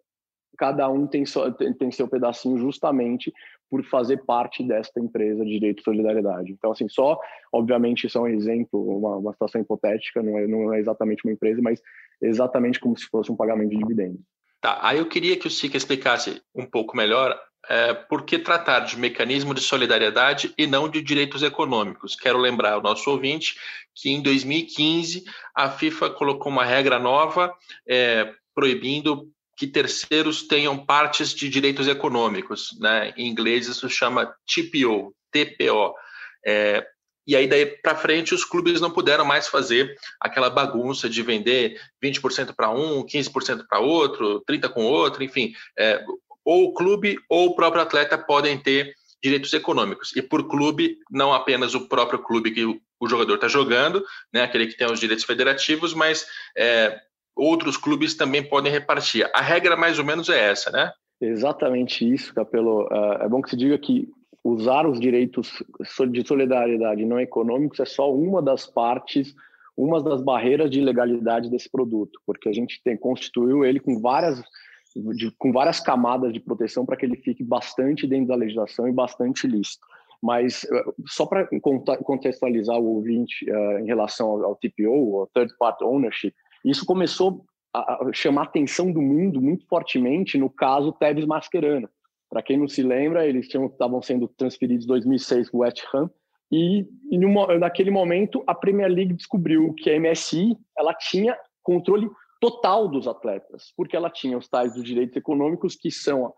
Speaker 2: cada um tem, so, tem, tem, seu pedacinho justamente por fazer parte desta empresa de direito de solidariedade. Então, assim, só, obviamente, isso é um exemplo, uma, uma situação hipotética, não é, não é exatamente uma empresa, mas exatamente como se fosse um pagamento de dividendos.
Speaker 1: Tá, aí eu queria que o Sica explicasse um pouco melhor é, por que tratar de mecanismo de solidariedade e não de direitos econômicos. Quero lembrar ao nosso ouvinte que em 2015 a FIFA colocou uma regra nova é, proibindo que terceiros tenham partes de direitos econômicos. Né? Em inglês isso chama TPO, TPO. É, e aí, daí para frente, os clubes não puderam mais fazer aquela bagunça de vender 20% para um, 15% para outro, 30% com outro, enfim. É, ou o clube ou o próprio atleta podem ter direitos econômicos. E por clube, não apenas o próprio clube que o jogador está jogando, né, aquele que tem os direitos federativos, mas é, outros clubes também podem repartir. A regra mais ou menos é essa, né?
Speaker 2: Exatamente isso, Capelo. É, é bom que se diga que usar os direitos de solidariedade não econômicos é só uma das partes, uma das barreiras de legalidade desse produto, porque a gente tem, constituiu ele com várias, de, com várias camadas de proteção para que ele fique bastante dentro da legislação e bastante lícito. Mas eh, só para contextualizar o ouvinte uh, em relação ao, ao TPO, ao Third Party Ownership, isso começou a chamar a atenção do mundo muito fortemente no caso Tevez Mascherano, para quem não se lembra, eles estavam sendo transferidos em 2006 para o West Ham e, e naquele momento a Premier League descobriu que a MSI ela tinha controle total dos atletas, porque ela tinha os tais dos direitos econômicos que são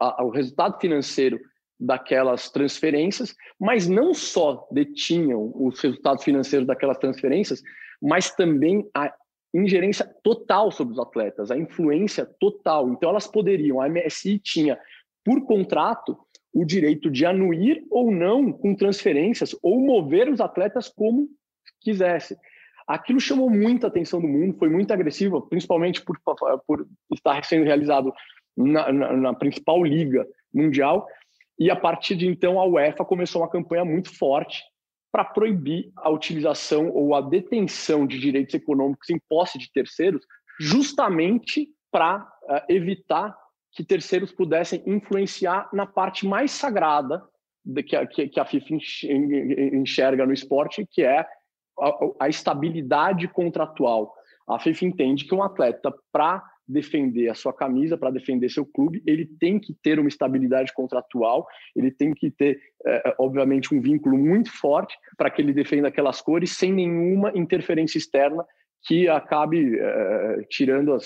Speaker 2: a, a, o resultado financeiro daquelas transferências, mas não só detinham os resultados financeiros daquelas transferências, mas também a ingerência total sobre os atletas, a influência total. Então elas poderiam, a MSI tinha por contrato, o direito de anuir ou não com transferências ou mover os atletas como quisesse. Aquilo chamou muita atenção do mundo, foi muito agressivo, principalmente por, por estar sendo realizado na, na, na principal liga mundial. E a partir de então, a UEFA começou uma campanha muito forte para proibir a utilização ou a detenção de direitos econômicos em posse de terceiros, justamente para uh, evitar que terceiros pudessem influenciar na parte mais sagrada que que a FIFA enxerga no esporte, que é a, a estabilidade contratual. A FIFA entende que um atleta, para defender a sua camisa, para defender seu clube, ele tem que ter uma estabilidade contratual, ele tem que ter, é, obviamente, um vínculo muito forte para que ele defenda aquelas cores sem nenhuma interferência externa que acabe é, tirando,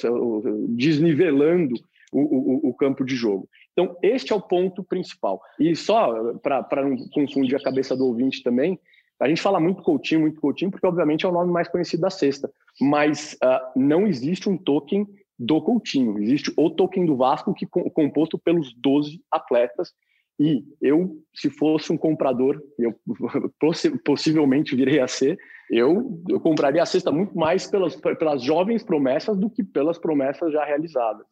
Speaker 2: desnivelando o, o, o, campo de jogo. Então, este é o ponto principal. E só para não confundir a cabeça do ouvinte também, a gente fala muito Coutinho, muito Coutinho, porque obviamente é o nome mais conhecido da sexta, mas uh, não existe um token do Coutinho, existe o token do Vasco que é composto pelos 12 atletas. E eu, se fosse um comprador, eu possivelmente virei a ser, eu, eu compraria a cesta muito mais pelas, pelas jovens promessas do que pelas promessas já realizadas.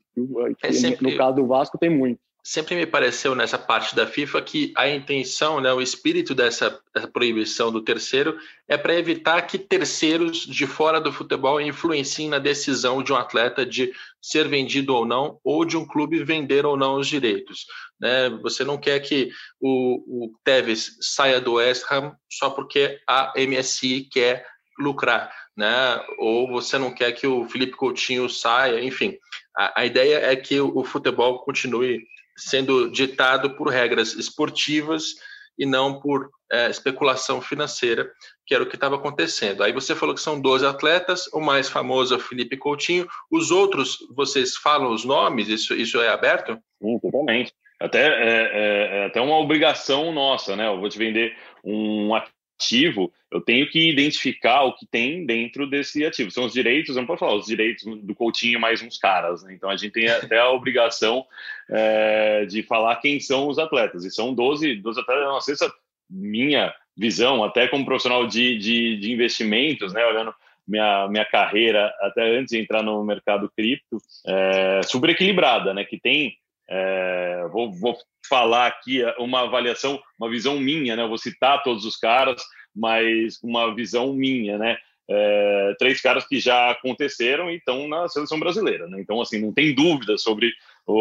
Speaker 2: É sempre... No caso do Vasco, tem muito
Speaker 1: sempre me pareceu nessa parte da FIFA que a intenção, né, o espírito dessa, dessa proibição do terceiro é para evitar que terceiros de fora do futebol influenciem na decisão de um atleta de ser vendido ou não, ou de um clube vender ou não os direitos. Né? Você não quer que o, o Tevez saia do West Ham só porque a MSI quer lucrar. Né? Ou você não quer que o Felipe Coutinho saia, enfim. A, a ideia é que o, o futebol continue sendo ditado por regras esportivas e não por é, especulação financeira, que era o que estava acontecendo. Aí você falou que são 12 atletas, o mais famoso é o Felipe Coutinho. Os outros, vocês falam os nomes? Isso, isso é aberto?
Speaker 3: Sim, totalmente. Até, é, é, é até uma obrigação nossa, né? Eu vou te vender um ativo, eu tenho que identificar o que tem dentro desse ativo. São os direitos, não pode falar, os direitos do Coutinho mais uns caras. Né? Então a gente tem até a obrigação é, de falar quem são os atletas. E são 12, 12 atletas, não sei se a minha visão, até como profissional de, de, de investimentos, né, olhando minha, minha carreira até antes de entrar no mercado cripto, é, super equilibrada, né? Que tem é, vou, vou, falar aqui uma avaliação, uma visão minha, né? Vou citar todos os caras, mas uma visão minha, né? É, três caras que já aconteceram e estão na seleção brasileira, né? Então, assim, não tem dúvida sobre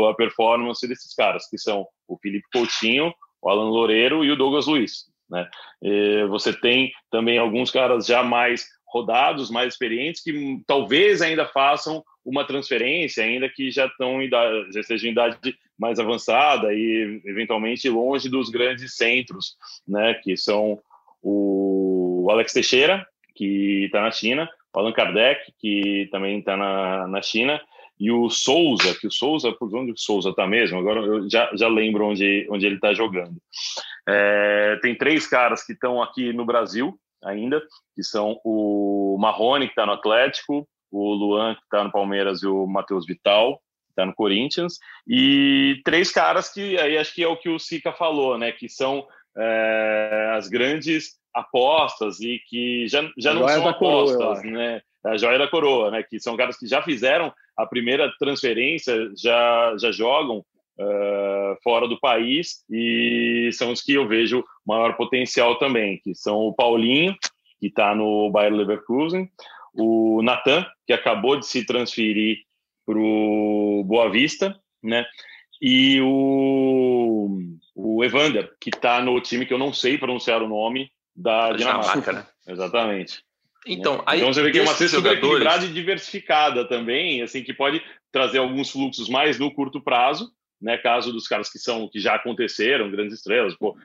Speaker 3: a performance desses caras, que são o Felipe Coutinho, o Alan Loureiro e o Douglas Luiz, né? E você tem também alguns caras já mais rodados, mais experientes, que talvez ainda façam uma transferência, ainda que já estão idade, já estejam em idade mais avançada e eventualmente longe dos grandes centros, né, que são o Alex Teixeira, que está na China, o Allan Kardec, que também está na, na China, e o Souza, que o Souza, por onde o Souza está mesmo? Agora eu já, já lembro onde, onde ele está jogando. É, tem três caras que estão aqui no Brasil ainda, que são o Marrone, que está no Atlético, o Luan, que está no Palmeiras, e o Matheus Vital, que está no Corinthians, e três caras que aí acho que é o que o Sica falou, né? Que são é, as grandes apostas e que já, já não são apostas, coroa, né? A joia da coroa, né? Que são caras que já fizeram a primeira transferência, já, já jogam uh, fora do país e são os que eu vejo maior potencial também, que são o Paulinho, que está no Bayer Leverkusen, o Natan, que acabou de se transferir para o Boa Vista, né? E o, o Evander, que está no time que eu não sei pronunciar o nome, da Dinamarca. Né? Exatamente.
Speaker 1: Então, né? aí,
Speaker 3: então você vê que é uma cesta jogadores... equilibrada e diversificada também, assim, que pode trazer alguns fluxos mais no curto prazo, né? Caso dos caras que são que já aconteceram, grandes estrelas, pô,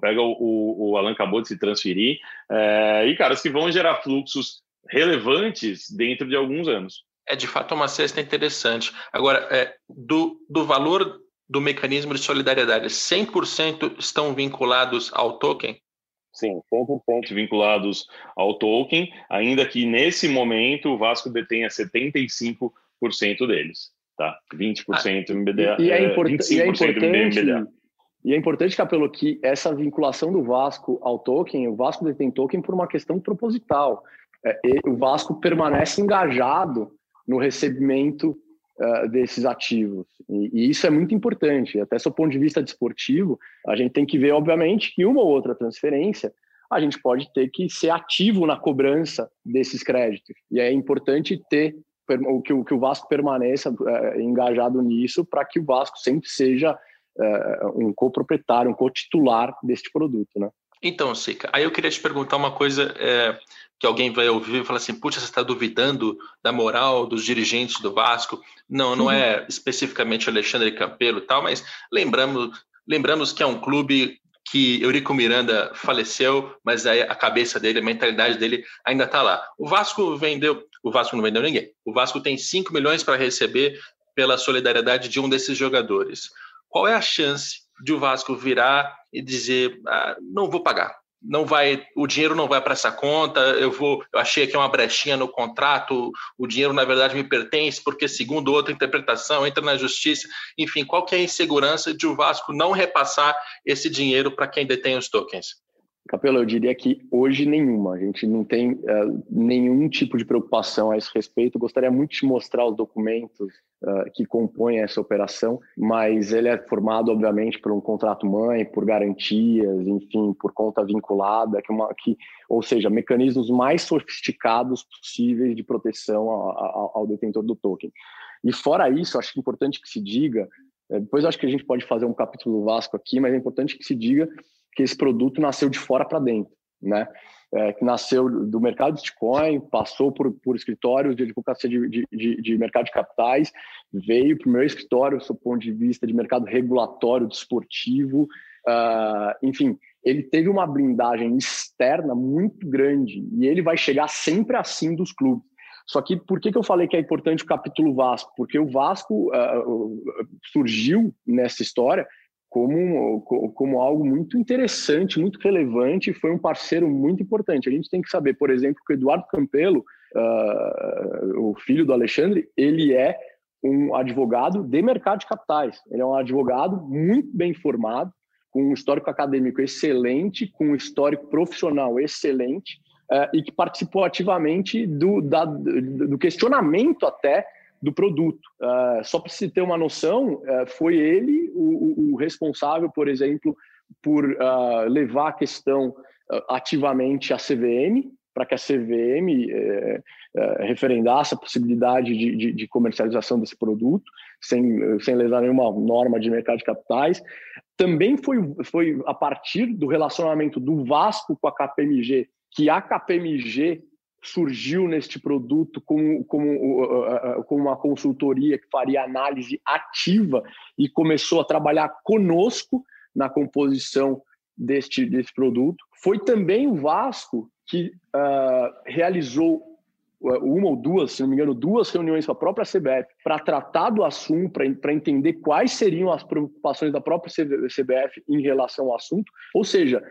Speaker 3: pega o, o, o Alan acabou de se transferir, é, e caras que vão gerar fluxos relevantes dentro de alguns anos.
Speaker 1: É de fato uma cesta interessante. Agora, é, do, do valor do mecanismo de solidariedade, 100% estão vinculados ao token?
Speaker 3: Sim, 100% vinculados ao token, ainda que nesse momento o Vasco detenha 75% deles, tá? 20% ah, MBDA,
Speaker 2: e, é, import, 25% e é importante, MBDA. E é importante, Capelo, que essa vinculação do Vasco ao token, o Vasco detém token por uma questão proposital é, o Vasco permanece engajado no recebimento uh, desses ativos. E, e, isso é muito importante. Até do ponto de vista desportivo, a gente tem que ver, obviamente, que uma ou outra transferência a gente pode ter que ser ativo na cobrança desses créditos. E é importante ter que, o, que o Vasco permaneça é, engajado nisso para que o Vasco sempre seja é, um coproprietário, um co-titular deste produto, né?
Speaker 1: Então, Sica, aí eu queria te perguntar uma coisa é, que alguém vai ouvir e falar assim, puxa, você está duvidando da moral dos dirigentes do Vasco? Não, não é especificamente Alexandre Campelo e tal, mas lembramos, lembramos que é um clube que Eurico Miranda faleceu, mas aí a cabeça dele, a mentalidade dele ainda está lá. O Vasco vendeu, o Vasco não vendeu ninguém. O Vasco tem 5 milhões para receber pela solidariedade de um desses jogadores. Qual é a chance de o Vasco virar e dizer, ah, não vou pagar, não vai, o dinheiro não vai para essa conta, eu vou, eu achei aqui uma brechinha no contrato, o dinheiro na verdade me pertence, porque segundo outra interpretação entra na justiça, enfim, qual que é a insegurança de o Vasco não repassar esse dinheiro para quem detém os tokens?
Speaker 2: Capelo, eu diria que hoje nenhuma. A gente não tem uh, nenhum tipo de preocupação a esse respeito. Gostaria muito de mostrar os documentos uh, que compõem essa operação, mas ele é formado, obviamente, por um contrato mãe, por garantias, enfim, por conta vinculada, que, uma, que ou seja, mecanismos mais sofisticados possíveis de proteção ao, ao detentor do token. E fora isso, acho importante que se diga, depois acho que a gente pode fazer um capítulo do Vasco aqui, mas é importante que se diga que esse produto nasceu de fora para dentro, né? É, que nasceu do mercado de Bitcoin, passou por, por escritórios de advocacia de, de, de mercado de capitais, veio para o meu escritório, do ponto de vista de mercado regulatório, desportivo, uh, enfim, ele teve uma blindagem externa muito grande e ele vai chegar sempre assim dos clubes. Só que por que, que eu falei que é importante o capítulo Vasco? Porque o Vasco uh, surgiu nessa história como, como algo muito interessante, muito relevante, foi um parceiro muito importante. A gente tem que saber, por exemplo, que o Eduardo Campelo, uh, o filho do Alexandre, ele é um advogado de mercado de capitais. Ele é um advogado muito bem formado, com um histórico acadêmico excelente, com um histórico profissional excelente, uh, e que participou ativamente do, da, do questionamento até do produto. Uh, só para se ter uma noção, uh, foi ele o, o, responsável, por exemplo, por uh, levar a questão ativamente à CVM, para que a CVM eh, eh, referendasse a possibilidade de, de, de, comercialização desse produto, sem, sem lesar nenhuma norma de mercado de capitais. Também foi, foi a partir do relacionamento do Vasco com a KPMG, que a KPMG surgiu neste produto como, como, como uma consultoria que faria análise ativa e começou a trabalhar conosco na composição deste, desse produto. Foi também o Vasco que uh, realizou uma ou duas, se não me engano, duas reuniões com a própria CBF para tratar do assunto, para entender quais seriam as preocupações da própria CBF em relação ao assunto. Ou seja,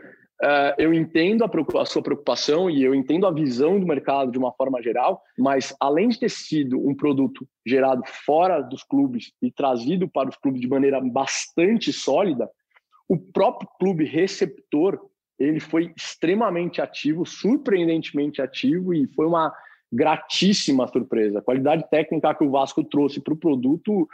Speaker 2: Uh, eu entendo a, a, sua preocupação e eu entendo a visão do mercado de uma forma geral, mas além de ter sido um produto gerado fora dos clubes e trazido para os clubes de maneira bastante sólida, o próprio clube receptor ele foi extremamente ativo, surpreendentemente ativo e foi uma gratíssima surpresa. A qualidade técnica que o Vasco trouxe para o produto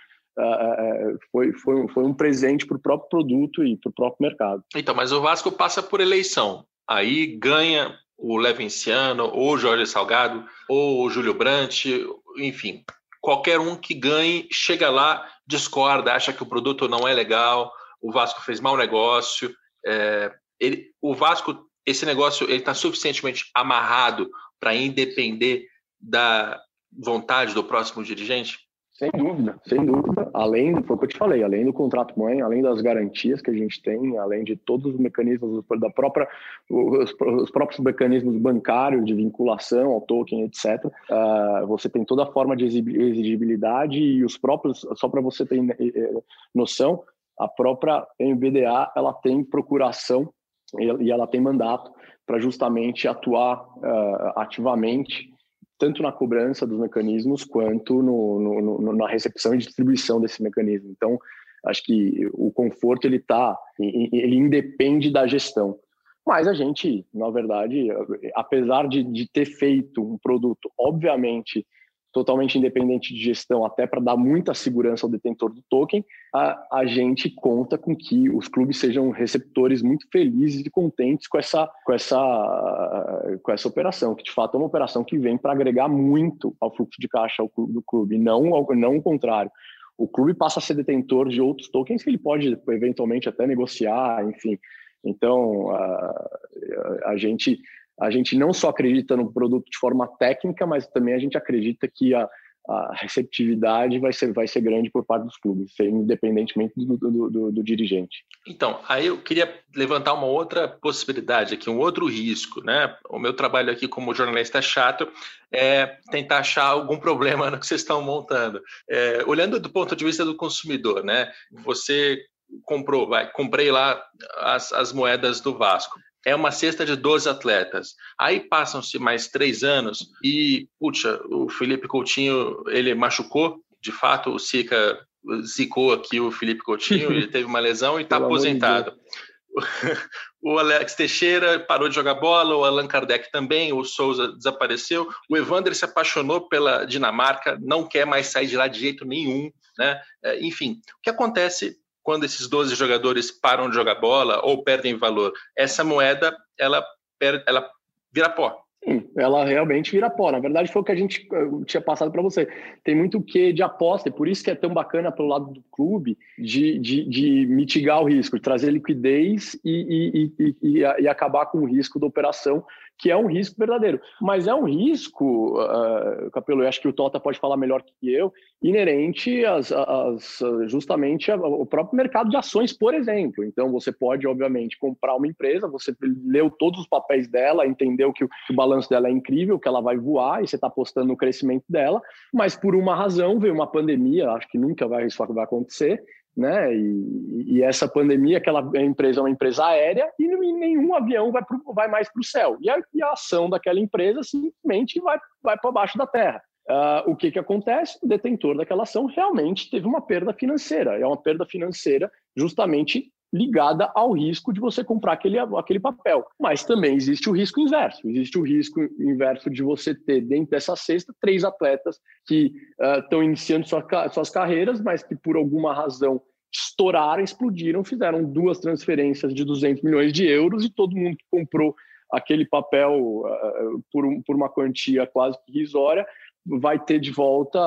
Speaker 2: Foi, foi, foi um presente para o próprio produto e para o próprio mercado.
Speaker 1: Então, mas o Vasco passa por eleição. Aí ganha o Levinciano, ou o Jorge Salgado, ou o Júlio Brandt, enfim, qualquer um que ganhe, chega lá, discorda, acha que o produto não é legal, o Vasco fez mau negócio. É, ele, o Vasco, esse negócio, ele está suficientemente amarrado para independer da vontade do próximo dirigente?
Speaker 2: Sem dúvida, sem dúvida. Além, foi o que eu te falei, além do contrato mãe, além das garantias que a gente tem, além de todos os mecanismos da própria, os, os próprios mecanismos bancários de vinculação ao token, etc. Uh, ah, você tem toda a forma de exigibilidade e os próprios, só para você ter eh, eh, noção, a própria MBDA ela tem procuração e ela tem mandato para justamente atuar uh, ativamente tanto na cobrança dos mecanismos quanto no, no, no, na recepção e distribuição desse mecanismo. Então, acho que o conforto ele tá, ele independe da gestão. Mas a gente, na verdade, apesar de, de ter feito um produto, obviamente, totalmente independente de gestão, até para dar muita segurança ao detentor do token, a, a gente conta com que os clubes sejam receptores muito felizes e contentes com essa, com essa, com essa operação, que de fato é uma operação que vem para agregar muito ao fluxo de caixa do clube, não, não o contrário. O clube passa a ser detentor de outros tokens que ele pode eventualmente até negociar, enfim. Então, a, a gente a gente não só acredita no produto de forma técnica, mas também a gente acredita que a, a receptividade vai ser, vai ser grande por parte dos clubes, independentemente do, do, do, do, dirigente.
Speaker 1: Então, aí eu queria levantar uma outra possibilidade aqui, um outro risco, né? O meu trabalho aqui como jornalista chato é tentar achar algum problema no que vocês estão montando. É, olhando do ponto de vista do consumidor, né? Você comprou, vai, comprei lá as, as moedas do Vasco é uma cesta de 12 atletas. Aí passam-se mais três anos e, puxa, o Felipe Coutinho, ele machucou, de fato, o Sica zicou aqui o Felipe Coutinho, ele teve uma lesão e está aposentado. o Alex Teixeira parou de jogar bola, o Allan Kardec também, o Souza desapareceu, o Evander se apaixonou pela Dinamarca, não quer mais sair de lá de jeito nenhum, né? É, enfim, o que acontece quando esses 12 jogadores param de jogar bola ou perdem valor, essa moeda ela, ela vira pó.
Speaker 2: Sim, ela realmente vira pó. Na verdade, foi o que a gente tinha passado para você. Tem muito que de aposta, e por isso que é tão bacana pelo lado do clube de, de, de mitigar o risco, de trazer liquidez e, e, e, e, acabar com o risco da operação, que é um risco verdadeiro. Mas é um risco, uh, Capelo, eu acho que o Tota pode falar melhor que eu, inerente às, às, justamente ao próprio mercado de ações, por exemplo. Então, você pode, obviamente, comprar uma empresa, você leu todos os papéis dela, entendeu que o, que o balanço dela é incrível, que ela vai voar e você está apostando no crescimento dela, mas por uma razão veio uma pandemia, acho que nunca vai, isso vai acontecer, né? E, e, essa pandemia, aquela empresa é uma empresa aérea e nenhum avião vai, pro, vai mais para o céu. E a, e a, ação daquela empresa simplesmente vai, vai para baixo da terra. Uh, o que, que acontece? O detentor daquela ação realmente teve uma perda financeira. É uma perda financeira justamente ligada ao risco de você comprar aquele, aquele papel. Mas também existe o risco inverso. Existe o risco inverso de você ter dentro dessa cesta três atletas que estão uh, iniciando sua, suas carreiras, mas que por alguma razão estouraram, explodiram, fizeram duas transferências de 200 milhões de euros e todo mundo que comprou aquele papel uh, por, um, por uma quantia quase irrisória vai ter de volta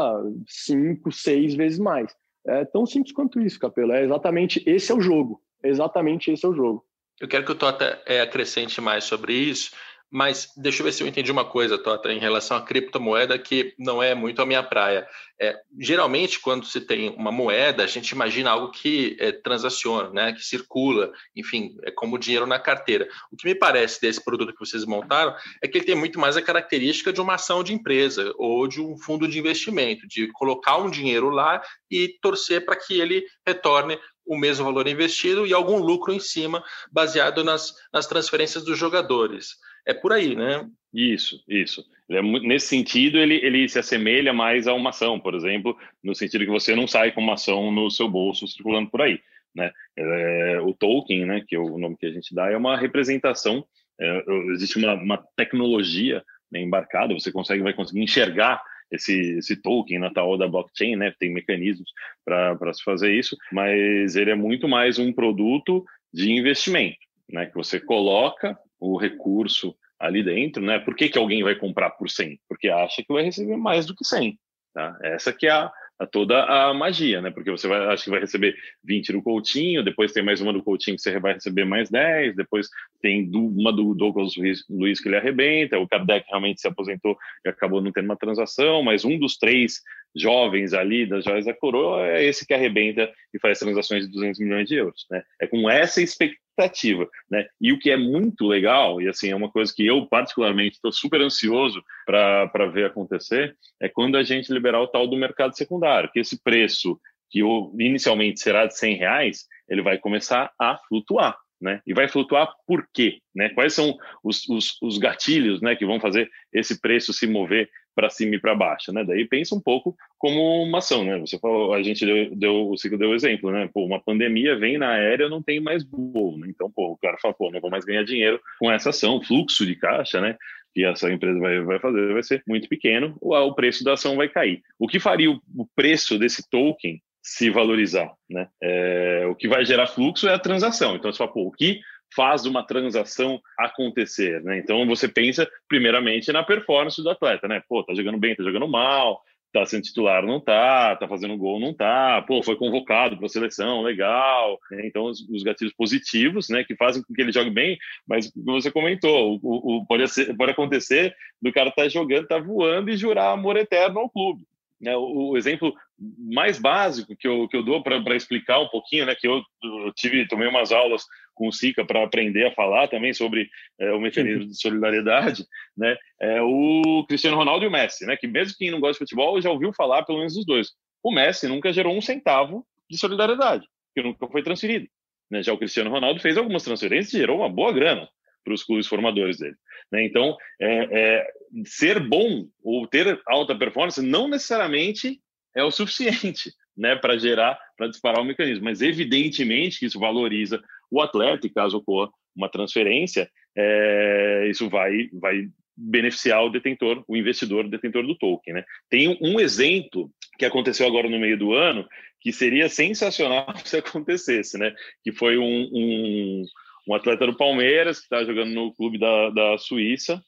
Speaker 2: cinco, seis vezes mais. É tão simples quanto isso, Capelo. É exatamente esse é o jogo. Exatamente esse é o jogo.
Speaker 1: Eu quero que o Tota é, acrescente mais sobre isso, mas deixa eu ver se eu entendi uma coisa, Tota, em relação à criptomoeda, que não é muito a minha praia. É, geralmente, quando se tem uma moeda, a gente imagina algo que é, transaciona, né, que circula, enfim, é como dinheiro na carteira. O que me parece desse produto que vocês montaram é que ele tem muito mais a característica de uma ação de empresa ou de um fundo de investimento, de colocar um dinheiro lá e torcer para que ele retorne o mesmo valor investido e algum lucro em cima, baseado nas, nas transferências dos jogadores. É por aí, né?
Speaker 3: Isso, isso. É, nesse sentido, ele, ele se assemelha mais a uma ação, por exemplo, no sentido que você não sai com uma ação no seu bolso circulando por aí. Né? É, o token, né, que é o nome que a gente dá, é uma representação, é, existe uma, uma tecnologia né, embarcada, você consegue, vai conseguir enxergar esse, esse token na tal da blockchain, né? Tem mecanismos para se fazer isso, mas ele é muito mais um produto de investimento, né? Que você coloca o recurso ali dentro, né? Por que, que alguém vai comprar por 100? Porque acha que vai receber mais do que 100, tá? Essa que é a, a toda a magia, né? Porque você vai, acho que vai receber 20 do Coutinho, depois tem mais uma do Coutinho que você vai receber mais 10, depois tem uma do Douglas Luiz que ele arrebenta, o Kardec realmente se aposentou e acabou não tendo uma transação, mas um dos três jovens ali das joias da coroa é esse que arrebenta e faz transações de 200 milhões de euros, né? É com essa expectativa, né? E o que é muito legal, e assim, é uma coisa que eu particularmente estou super ansioso para ver acontecer, é quando a gente liberar o tal do mercado secundário, que esse preço que inicialmente será de 100 reais, ele vai começar a flutuar. Né? E vai flutuar por quê? Né? Quais são os, os, os gatilhos né, que vão fazer esse preço se mover para cima e para baixo, né? Daí pensa um pouco como uma ação, né? Você falou, a gente deu, deu o ciclo deu exemplo, né? Pô, uma pandemia vem na aérea, não tem mais voo, né? Então, pô, o cara fala, pô, não vou mais ganhar dinheiro com essa ação, fluxo de caixa, né? que essa empresa vai, vai fazer vai ser muito pequeno, o, o preço da ação vai cair. O que faria o, o preço desse token se valorizar, né? É, o que vai gerar fluxo é a transação. Então você fala, pô, o que faz uma transação acontecer, né? Então você pensa primeiramente na performance do atleta, né? Pô, tá jogando bem, tá jogando mal, tá sendo titular, não tá, tá fazendo gol, não tá, pô, foi convocado para seleção, legal. Né? Então os, os, gatilhos positivos, né, que fazem com que ele jogue bem, mas você comentou, o, o pode, ser, pode acontecer do cara tá jogando, tá voando e jurar amor eterno ao clube. Né, o, o, exemplo mais básico que eu, que eu dou para explicar um pouquinho, né, que eu, eu, tive, tomei umas aulas com o Sica para aprender a falar também sobre é, o mecanismo de solidariedade, né, é o Cristiano Ronaldo e o Messi, né, que mesmo quem não gosta de futebol já ouviu falar pelo menos dos dois. O Messi nunca gerou um centavo de solidariedade, que nunca foi transferido. Né? Já o Cristiano Ronaldo fez algumas transferências e gerou uma boa grana para os clubes formadores dele. Né? Então, é, é, ser bom ou ter alta performance não necessariamente é o suficiente né, para gerar, para disparar o mecanismo, mas evidentemente isso valoriza o atleta caso ocorra uma transferência, é, isso vai, vai beneficiar o detentor, o investidor, o detentor do token. Né? Tem um exemplo que aconteceu agora no meio do ano que seria sensacional se acontecesse, né? que foi um, um um atleta do Palmeiras, que está jogando no clube da, da Suíça,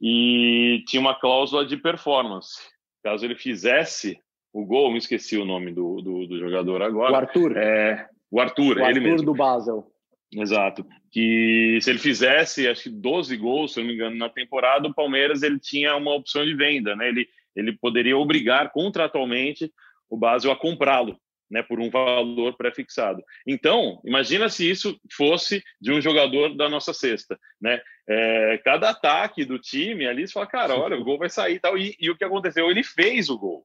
Speaker 3: e tinha uma cláusula de performance. Caso ele fizesse o gol, me esqueci o nome do, do, do jogador agora.
Speaker 2: O Arthur.
Speaker 3: É, o Arthur,
Speaker 2: o
Speaker 3: ele
Speaker 2: Arthur
Speaker 3: mesmo.
Speaker 2: do Basel.
Speaker 3: Exato. Que se ele fizesse, acho que 12 gols, se não me engano, na temporada, o Palmeiras ele tinha uma opção de venda, né? Ele, ele poderia obrigar contratualmente o Basel a comprá-lo né, por um valor pré-fixado. Então, imagina se isso fosse de um jogador da nossa cesta, né? É, cada ataque do time ali, você fala, cara, olha, o gol vai sair tal. E, e o que aconteceu? Ele fez o gol.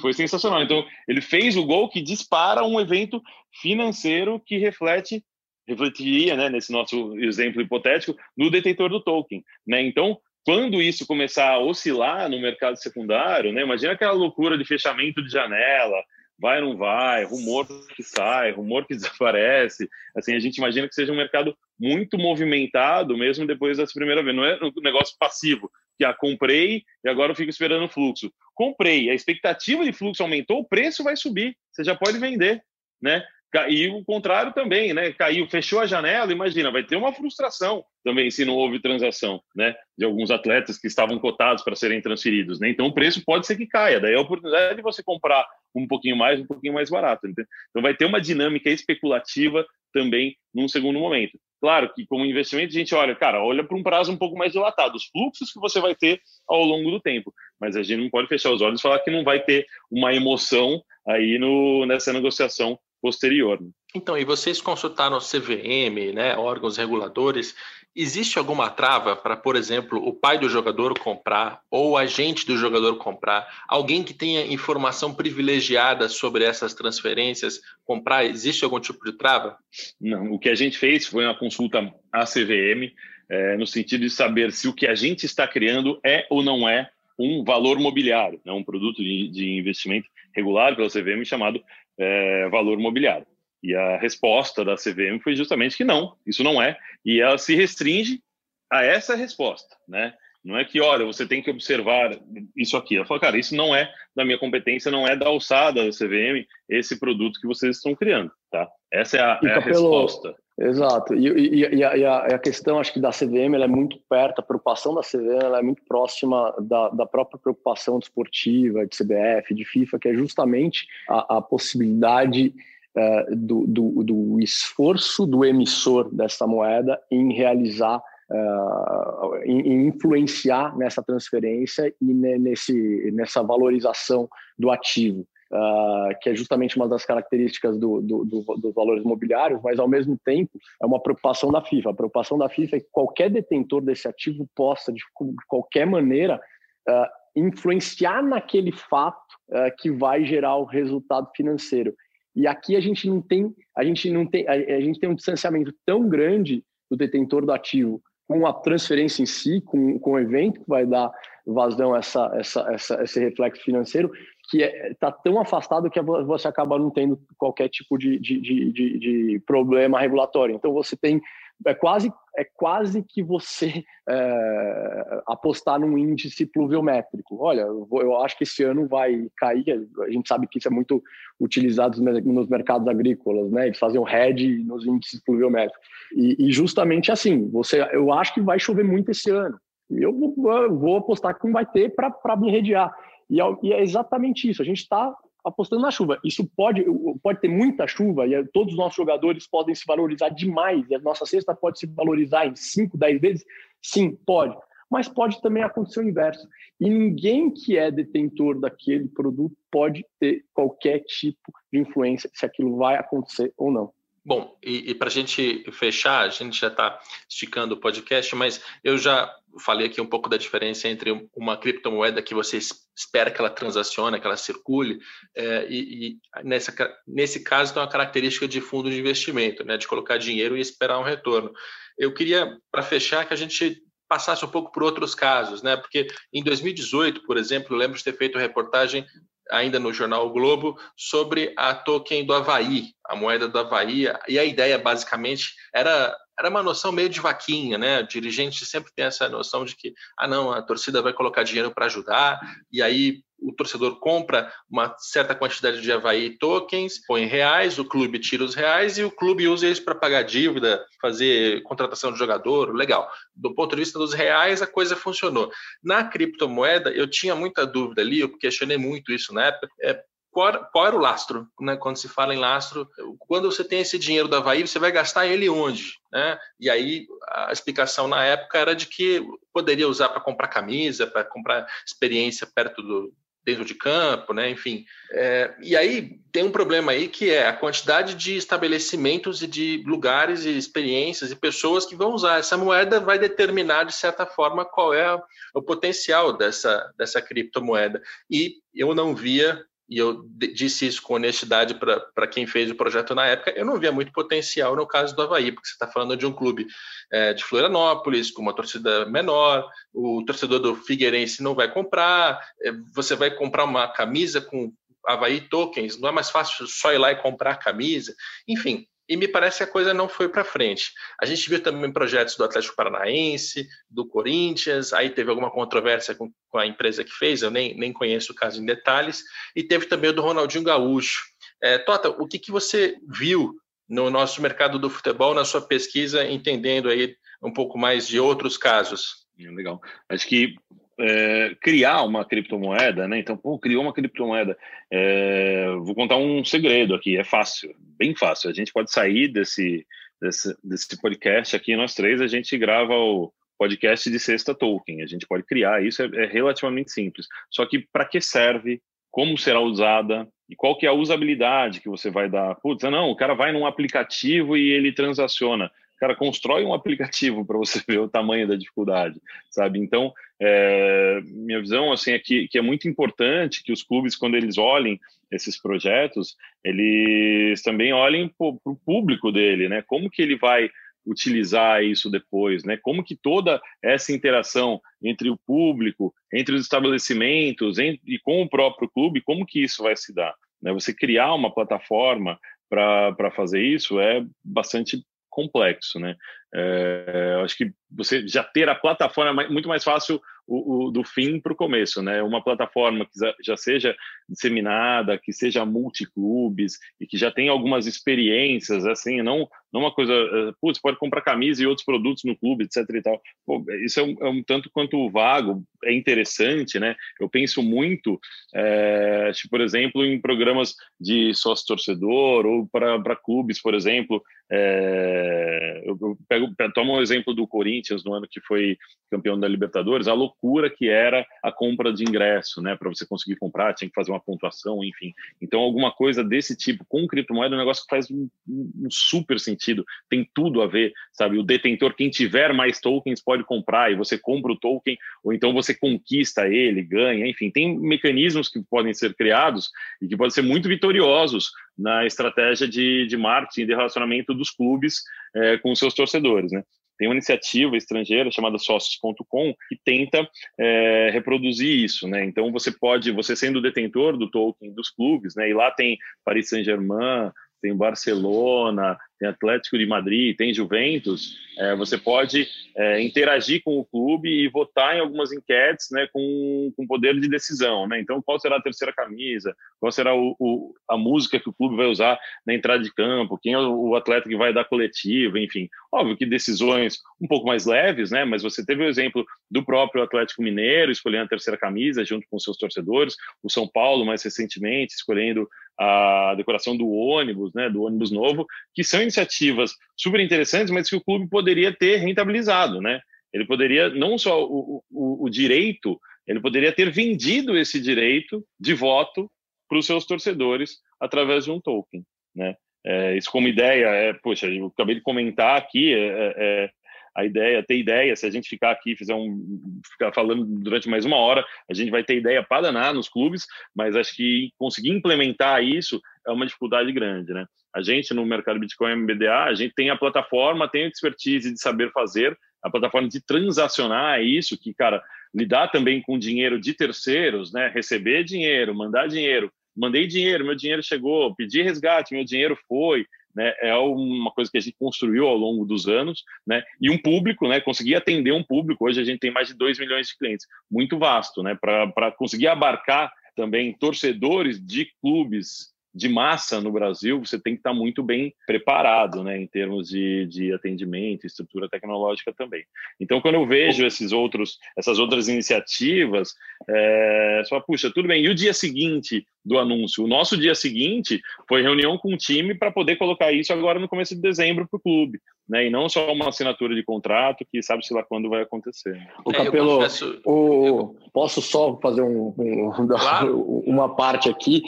Speaker 3: Foi sensacional. Então, ele fez o gol que dispara um evento financeiro que reflete refletiria, né, nesse nosso exemplo hipotético, no detentor do token, né? Então, quando isso começar a oscilar no mercado secundário, né? Imagina aquela loucura de fechamento de janela, vai ou não vai, rumor que sai, rumor que desaparece. Assim, a gente imagina que seja um mercado muito movimentado mesmo depois dessa primeira vez. Não é um negócio passivo, que ah, comprei e agora eu fico esperando o fluxo. Comprei, a expectativa de fluxo aumentou, o preço vai subir, você já pode vender, né? E o contrário também, né? Caiu, fechou a janela, imagina, vai ter uma frustração também se não houve transação, né? De alguns atletas que estavam cotados para serem transferidos, né? Então o preço pode ser que caia, daí a oportunidade de você comprar um pouquinho mais, um pouquinho mais barato. Entende? Então vai ter uma dinâmica especulativa também num segundo momento. Claro que como investimento a gente olha, cara, olha para um prazo um pouco mais dilatado, os fluxos que você vai ter ao longo do tempo, mas a gente não pode fechar os olhos e falar que não vai ter uma emoção aí no, nessa negociação posterior. Né?
Speaker 1: Então, e vocês consultaram o CVM, né, órgãos reguladores, existe alguma trava para, por exemplo, o pai do jogador comprar ou o agente do jogador comprar? Alguém que tenha informação privilegiada sobre essas transferências comprar? Existe algum tipo de trava?
Speaker 3: Não, o que a gente fez foi uma consulta à CVM, é, no sentido de saber se o que a gente está criando é ou não é um valor mobiliário, né, um produto de, de investimento regulado pela CVM chamado é, valor mobiliário. E a resposta da CVM foi justamente que não, isso não é, e ela se restringe a essa resposta, né? Não é que, olha, você tem que observar isso aqui. Ela falou, cara, isso não é da minha competência, não é da alçada da CVM, esse produto que vocês estão criando, tá? Essa é a, é a resposta.
Speaker 2: Exato. E, e, e, a, e, a, questão, acho que da CVM, ela é muito perto, a preocupação da CVM ela é muito próxima da, da própria preocupação desportiva, de CBF, de FIFA, que é justamente a, a possibilidade uh, do, do, do, esforço do emissor dessa moeda em realizar, uh, em, influenciar nessa transferência e nesse, nessa valorização do ativo uh, que é justamente uma das características do, do, do, dos valores imobiliários, mas ao mesmo tempo é uma preocupação da FIFA. A preocupação da FIFA é que qualquer detentor desse ativo possa, de, de qualquer maneira, uh, influenciar naquele fato uh, que vai gerar o resultado financeiro. E aqui a gente não tem, a gente não tem, a, a gente tem um distanciamento tão grande do detentor do ativo com a transferência em si, com, com o evento que vai dar vazão a essa, essa, essa, esse reflexo financeiro, que está é, tá tão afastado que você acaba não tendo qualquer tipo de, de, de, de, de problema regulatório. Então você tem é quase é quase que você é, apostar num índice pluviométrico. Olha, eu, acho que esse ano vai cair. A gente sabe que isso é muito utilizado nos mercados agrícolas, né? Eles fazem o hedge nos índices pluviométricos. E, e, justamente assim, você, eu acho que vai chover muito esse ano. Eu vou, eu vou apostar que não vai ter para me redear. É, e é exatamente isso. A gente está apostando na chuva. Isso pode, pode ter muita chuva e todos os nossos jogadores podem se valorizar demais e a nossa cesta pode se valorizar em 5, 10 vezes? Sim, pode. Mas pode também acontecer o inverso. E ninguém que é detentor daquele produto pode ter qualquer tipo de influência se aquilo vai acontecer ou não.
Speaker 1: Bom, e, e para a gente fechar, a gente já está esticando o podcast, mas eu já falei aqui um pouco da diferença entre uma criptomoeda que você espera que ela transacione, que ela circule, é, e, e nessa, nesse caso tem uma característica de fundo de investimento, né, de colocar dinheiro e esperar um retorno. Eu queria, para fechar, que a gente passasse um pouco por outros casos, né? Porque em 2018, por exemplo, eu lembro de ter feito reportagem ainda no jornal o Globo, sobre a token do Havaí, a moeda do Havaí, e a ideia basicamente era era uma noção meio de vaquinha, né? O dirigente sempre tem essa noção de que, ah, não, a torcida vai colocar dinheiro para ajudar, e aí o torcedor compra uma certa quantidade de Havaí tokens, põe reais, o clube tira os reais e o clube usa isso para pagar dívida, fazer contratação de jogador, legal. Do ponto de vista dos reais, a coisa funcionou. Na criptomoeda, eu tinha muita dúvida ali, eu questionei muito isso na época, é, qual, qual, era o lastro, né? Quando se fala em lastro, quando você tem esse dinheiro da Havaí, você vai gastar ele onde, né? E aí a explicação na época era de que poderia usar para comprar camisa, para comprar experiência perto do, dentro de campo, né? Enfim. É, e aí tem um problema aí que é a quantidade de estabelecimentos e de lugares e experiências e pessoas que vão usar essa moeda vai determinar de certa forma qual é o potencial dessa dessa criptomoeda. E eu não via e eu disse isso com honestidade para quem fez o projeto na época, eu não via muito potencial no caso do Havaí, porque você está falando de um clube é, de Florianópolis, com uma torcida menor, o torcedor do Figueirense não vai comprar, é, você vai comprar uma camisa com Havaí tokens, não é mais fácil só ir lá e comprar a camisa, enfim, e me parece que a coisa não foi para frente. A gente viu também projetos do Atlético Paranaense, do Corinthians, aí teve alguma controvérsia com, com, a empresa que fez, eu nem, nem conheço o caso em detalhes, e teve também o do Ronaldinho Gaúcho. É, Tota, o que, que você viu no nosso mercado do futebol, na sua pesquisa, entendendo aí um pouco mais de outros casos?
Speaker 3: Legal. Acho que é, criar uma criptomoeda, né? Então, pô, criou uma criptomoeda. É, vou contar um segredo aqui, é fácil, bem fácil. A gente pode sair desse, desse, desse podcast aqui, nós três, a gente grava o podcast de sexta token. A gente pode criar, isso é, é relativamente simples. Só que para que serve? Como será usada? E qual que é a usabilidade que você vai dar? Putz, não, o cara vai num aplicativo e ele transaciona cara constrói um aplicativo para você ver o tamanho da dificuldade, sabe? Então, é, minha visão assim é que, que, é muito importante que os clubes, quando eles olhem esses projetos, eles também olhem para o público dele, né? Como que ele vai utilizar isso depois, né? Como que toda essa interação entre o público, entre os estabelecimentos e com o próprio clube, como que isso vai se dar? Né? Você criar uma plataforma para fazer isso é bastante complexo, né? É, acho que você já ter a plataforma é muito mais fácil o, o do fim para o começo, né? Uma plataforma que já seja disseminada, que seja multiclubes e que já tenha algumas experiências, assim, não, não uma coisa, eh, putz, pode comprar camisa e outros produtos no clube, etc e tal. Pô, isso é um, é um, tanto quanto vago, é interessante, né? Eu penso muito, é, por exemplo, em programas de sócio-torcedor ou para clubes, por exemplo, é, eu, eu pego, tomo o um exemplo do Corinthians no ano que foi campeão da Libertadores, a loucura que era a compra de ingresso, né? Para você conseguir comprar, tinha que fazer uma pontuação, enfim. Então, alguma coisa desse tipo com criptomoeda é um negócio que faz um, um, super sentido, tem tudo a ver, sabe? O detentor, quem tiver mais tokens, pode comprar e você compra o token, ou então você conquista ele, ganha, enfim, tem mecanismos que podem ser criados e que podem ser muito vitoriosos na estratégia de, de marketing, de relacionamento dos clubes é, com seus torcedores, né? Tem uma iniciativa estrangeira chamada sócios.com que tenta é, reproduzir isso, né? Então você pode, você sendo detentor do token dos clubes, né? E lá tem Paris Saint-Germain, tem Barcelona, tem Atlético de Madrid, tem Juventus, é, você pode é, interagir com o clube e votar em algumas enquetes né, com, com poder de decisão. Né? Então, qual será a terceira camisa? Qual será o, o, a música que o clube vai usar na entrada de campo? Quem é o, o atleta que vai dar coletiva? Enfim, óbvio que decisões um pouco mais leves, né? mas você teve o exemplo do próprio Atlético Mineiro escolhendo a terceira camisa junto com seus torcedores, o São Paulo mais recentemente escolhendo a decoração do ônibus, né, do ônibus novo, que são iniciativas super interessantes, mas que o clube poderia ter rentabilizado, né? Ele poderia não só o, o, o direito, ele poderia ter vendido esse direito de voto para os seus torcedores através de um token, né? É, isso como ideia é, poxa, eu acabei de comentar aqui, é, é, é a ideia, ter ideia, se a gente ficar aqui, fizer um, ficar falando durante mais uma hora, a gente vai ter ideia para danar nos clubes, mas acho que conseguir implementar isso é uma dificuldade grande, né? A gente no mercado Bitcoin MBDA, a gente tem a plataforma, tem a expertise de saber fazer, a plataforma de transacionar isso, que, cara, lidar também com dinheiro de terceiros, né? Receber dinheiro, mandar dinheiro, mandei dinheiro, meu dinheiro chegou, pedi resgate, meu dinheiro foi, né, é uma coisa que a gente construiu ao longo dos anos, né, e um público, né, conseguir atender um público, hoje a gente tem mais de 2 milhões de clientes, muito vasto, né, para conseguir abarcar também torcedores de clubes de massa no Brasil, você tem que estar muito bem preparado, né, em termos de, de atendimento, estrutura tecnológica também. Então, quando eu vejo esses outros, essas outras iniciativas, é, só puxa, tudo bem. E o dia seguinte do anúncio? O nosso dia seguinte foi reunião com o time para poder colocar isso agora no começo de dezembro para o clube, né? E não só uma assinatura de contrato que sabe se lá quando vai acontecer.
Speaker 2: O é, Capelo, confesso... o... posso só fazer um, um, claro. uma parte aqui?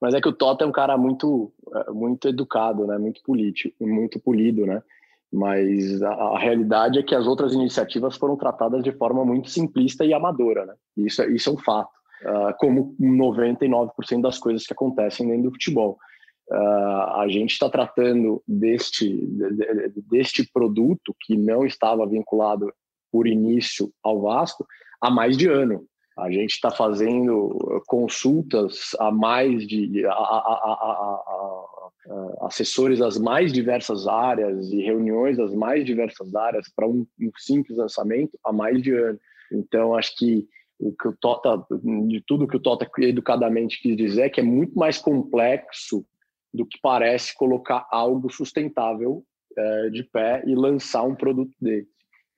Speaker 2: Mas é que o Tota é um cara muito, é, muito educado, né? Muito político, muito polido, né? Mas a, a, realidade é que as outras iniciativas foram tratadas de forma muito simplista e amadora, né? Isso, é, isso é um fato, uh, como 99% das coisas que acontecem dentro do futebol. Uh, a gente está tratando deste, deste produto que não estava vinculado por início ao Vasco há mais de ano. A gente está fazendo consultas a mais de a, a, a, assessores das mais diversas áreas e reuniões das mais diversas áreas para um, um, simples lançamento há mais de ano. Então, acho que o que o Tota, de tudo que o Tota educadamente quis dizer, é que é muito mais complexo do que parece colocar algo sustentável é, de pé e lançar um produto dele.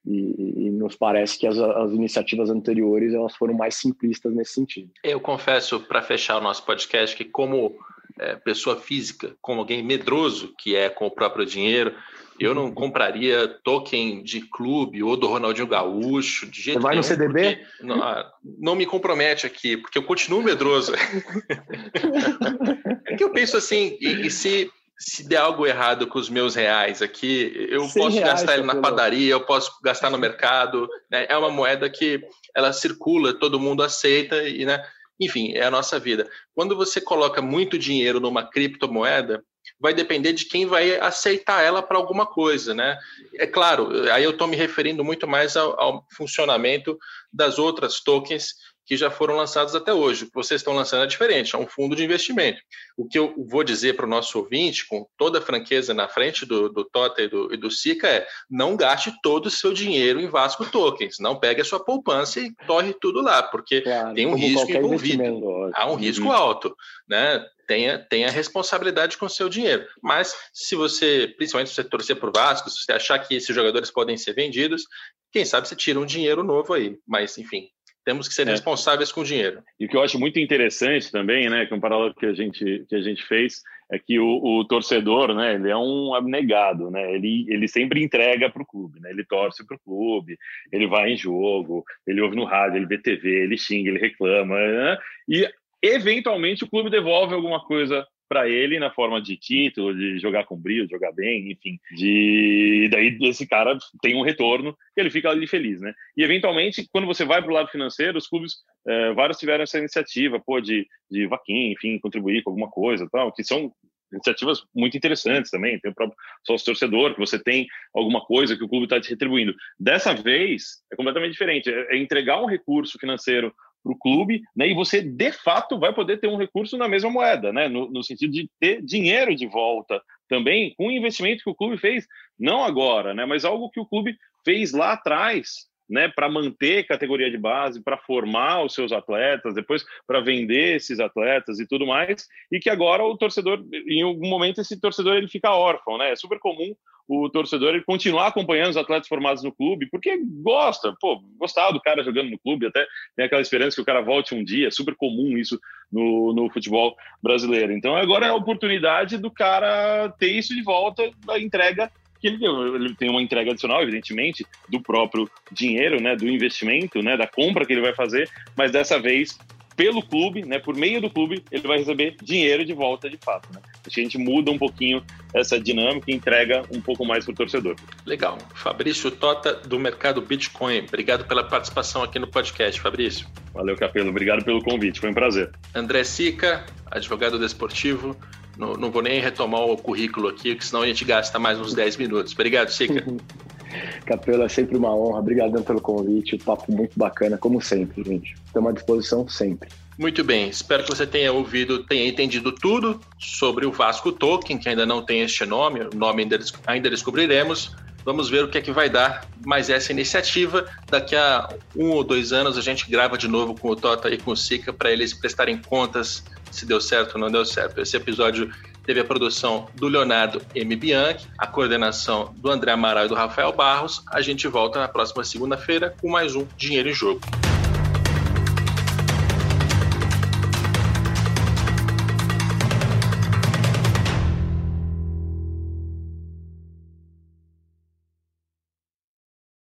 Speaker 2: E, e, nos parece que as, as, iniciativas anteriores elas foram mais simplistas nesse sentido.
Speaker 1: Eu confesso, para fechar o nosso podcast, que como é, pessoa física, como alguém medroso, que é com o próprio dinheiro, eu não compraria token de clube ou do Ronaldinho Gaúcho, de jeito
Speaker 2: Você vai
Speaker 1: nenhum,
Speaker 2: no CDB?
Speaker 1: Não, ah, não, me compromete aqui, porque eu continuo medroso. é que eu penso assim, e, e se se der algo errado com os meus reais aqui, eu posso gastar ele na padaria, eu posso gastar no mercado. Né? É uma moeda que ela circula, todo mundo aceita e, né? Enfim, é a nossa vida. Quando você coloca muito dinheiro numa criptomoeda, vai depender de quem vai aceitar ela para alguma coisa, né? É claro, aí eu estou me referindo muito mais ao, ao funcionamento das outras tokens que já foram lançados até hoje. O que vocês estão lançando é diferente, é um fundo de investimento. O que eu vou dizer para o nosso ouvinte, com toda a franqueza na frente do, do Tota e do, e do Sica, é não gaste todo o seu dinheiro em Vasco Tokens. Não pegue a sua poupança e torre tudo lá, porque claro, tem um risco envolvido. Há um risco uhum. alto. Né? Tenha, tenha responsabilidade com o seu dinheiro. Mas se você, principalmente se você torcer por Vasco, se você achar que esses jogadores podem ser vendidos, quem sabe você tira um dinheiro novo aí. Mas, enfim, temos que ser é. responsáveis com o dinheiro.
Speaker 3: E o que eu acho muito interessante também, né, que é um paralelo que a gente que a gente fez é que o, o torcedor, né, ele é um abnegado, né, ele ele sempre entrega para o clube, né, ele torce para o clube, ele vai em jogo, ele ouve no rádio, ele vê TV, ele xinga, ele reclama, né, e eventualmente o clube devolve alguma coisa para ele na forma de título, de jogar com brilho, jogar bem, enfim. De... Daí esse cara tem um retorno e ele fica ali feliz, né? E eventualmente, quando você vai para o lado financeiro, os clubes, é, vários tiveram essa iniciativa, pô, de, de vaquinha, enfim, contribuir com alguma coisa tal, que são iniciativas muito interessantes também. Tem o próprio sócio torcedor, que você tem alguma coisa que o clube está te retribuindo. Dessa vez, é completamente diferente. É, é entregar um recurso financeiro para o clube, né? E você de fato vai poder ter um recurso na mesma moeda, né? No, no, sentido de ter dinheiro de volta também com o investimento que o clube fez, não agora, né? Mas algo que o clube fez lá atrás, né, para manter categoria de base, para formar os seus atletas, depois para vender esses atletas e tudo mais, e que agora o torcedor, em algum momento esse torcedor ele fica órfão, né? É super comum o torcedor ele continuar acompanhando os atletas formados no clube, porque gosta, pô, gostava do cara jogando no clube, até tem aquela esperança que o cara volte um dia, é super comum isso no, no futebol brasileiro. Então agora é a oportunidade do cara ter isso de volta, da entrega que ele deu. Ele tem uma entrega adicional, evidentemente, do próprio dinheiro, né, do investimento, né, da compra que ele vai fazer, mas dessa vez pelo clube, né, por meio do clube, ele vai receber dinheiro de volta de fato. Né? Acho que a gente muda um pouquinho essa dinâmica e entrega um pouco mais para o torcedor.
Speaker 1: Legal. Fabrício Tota, do Mercado Bitcoin. Obrigado pela participação aqui no podcast, Fabrício.
Speaker 3: Valeu, Capelo. Obrigado pelo convite. Foi um prazer.
Speaker 1: André Sica, advogado desportivo. Não, não vou nem retomar o currículo aqui, porque senão a gente gasta mais uns 10 minutos. Obrigado, Sica.
Speaker 2: Capelo, é sempre uma honra. Obrigadão pelo convite. O papo muito bacana, como sempre, gente. Estamos à disposição sempre.
Speaker 1: Muito bem, espero que você tenha ouvido, tenha entendido tudo sobre o Vasco Token, que ainda não tem este nome, o nome ainda, ainda descobriremos. Vamos ver o que é que vai dar mais essa iniciativa. Daqui a um ou dois anos a gente grava de novo com o Tota e com o Sica para eles prestarem contas se deu certo ou não deu certo. Esse episódio teve a produção do Leonardo M. Bianchi, a coordenação do André Amaral e do Rafael Barros. A gente volta na próxima segunda-feira com mais um Dinheiro em Jogo.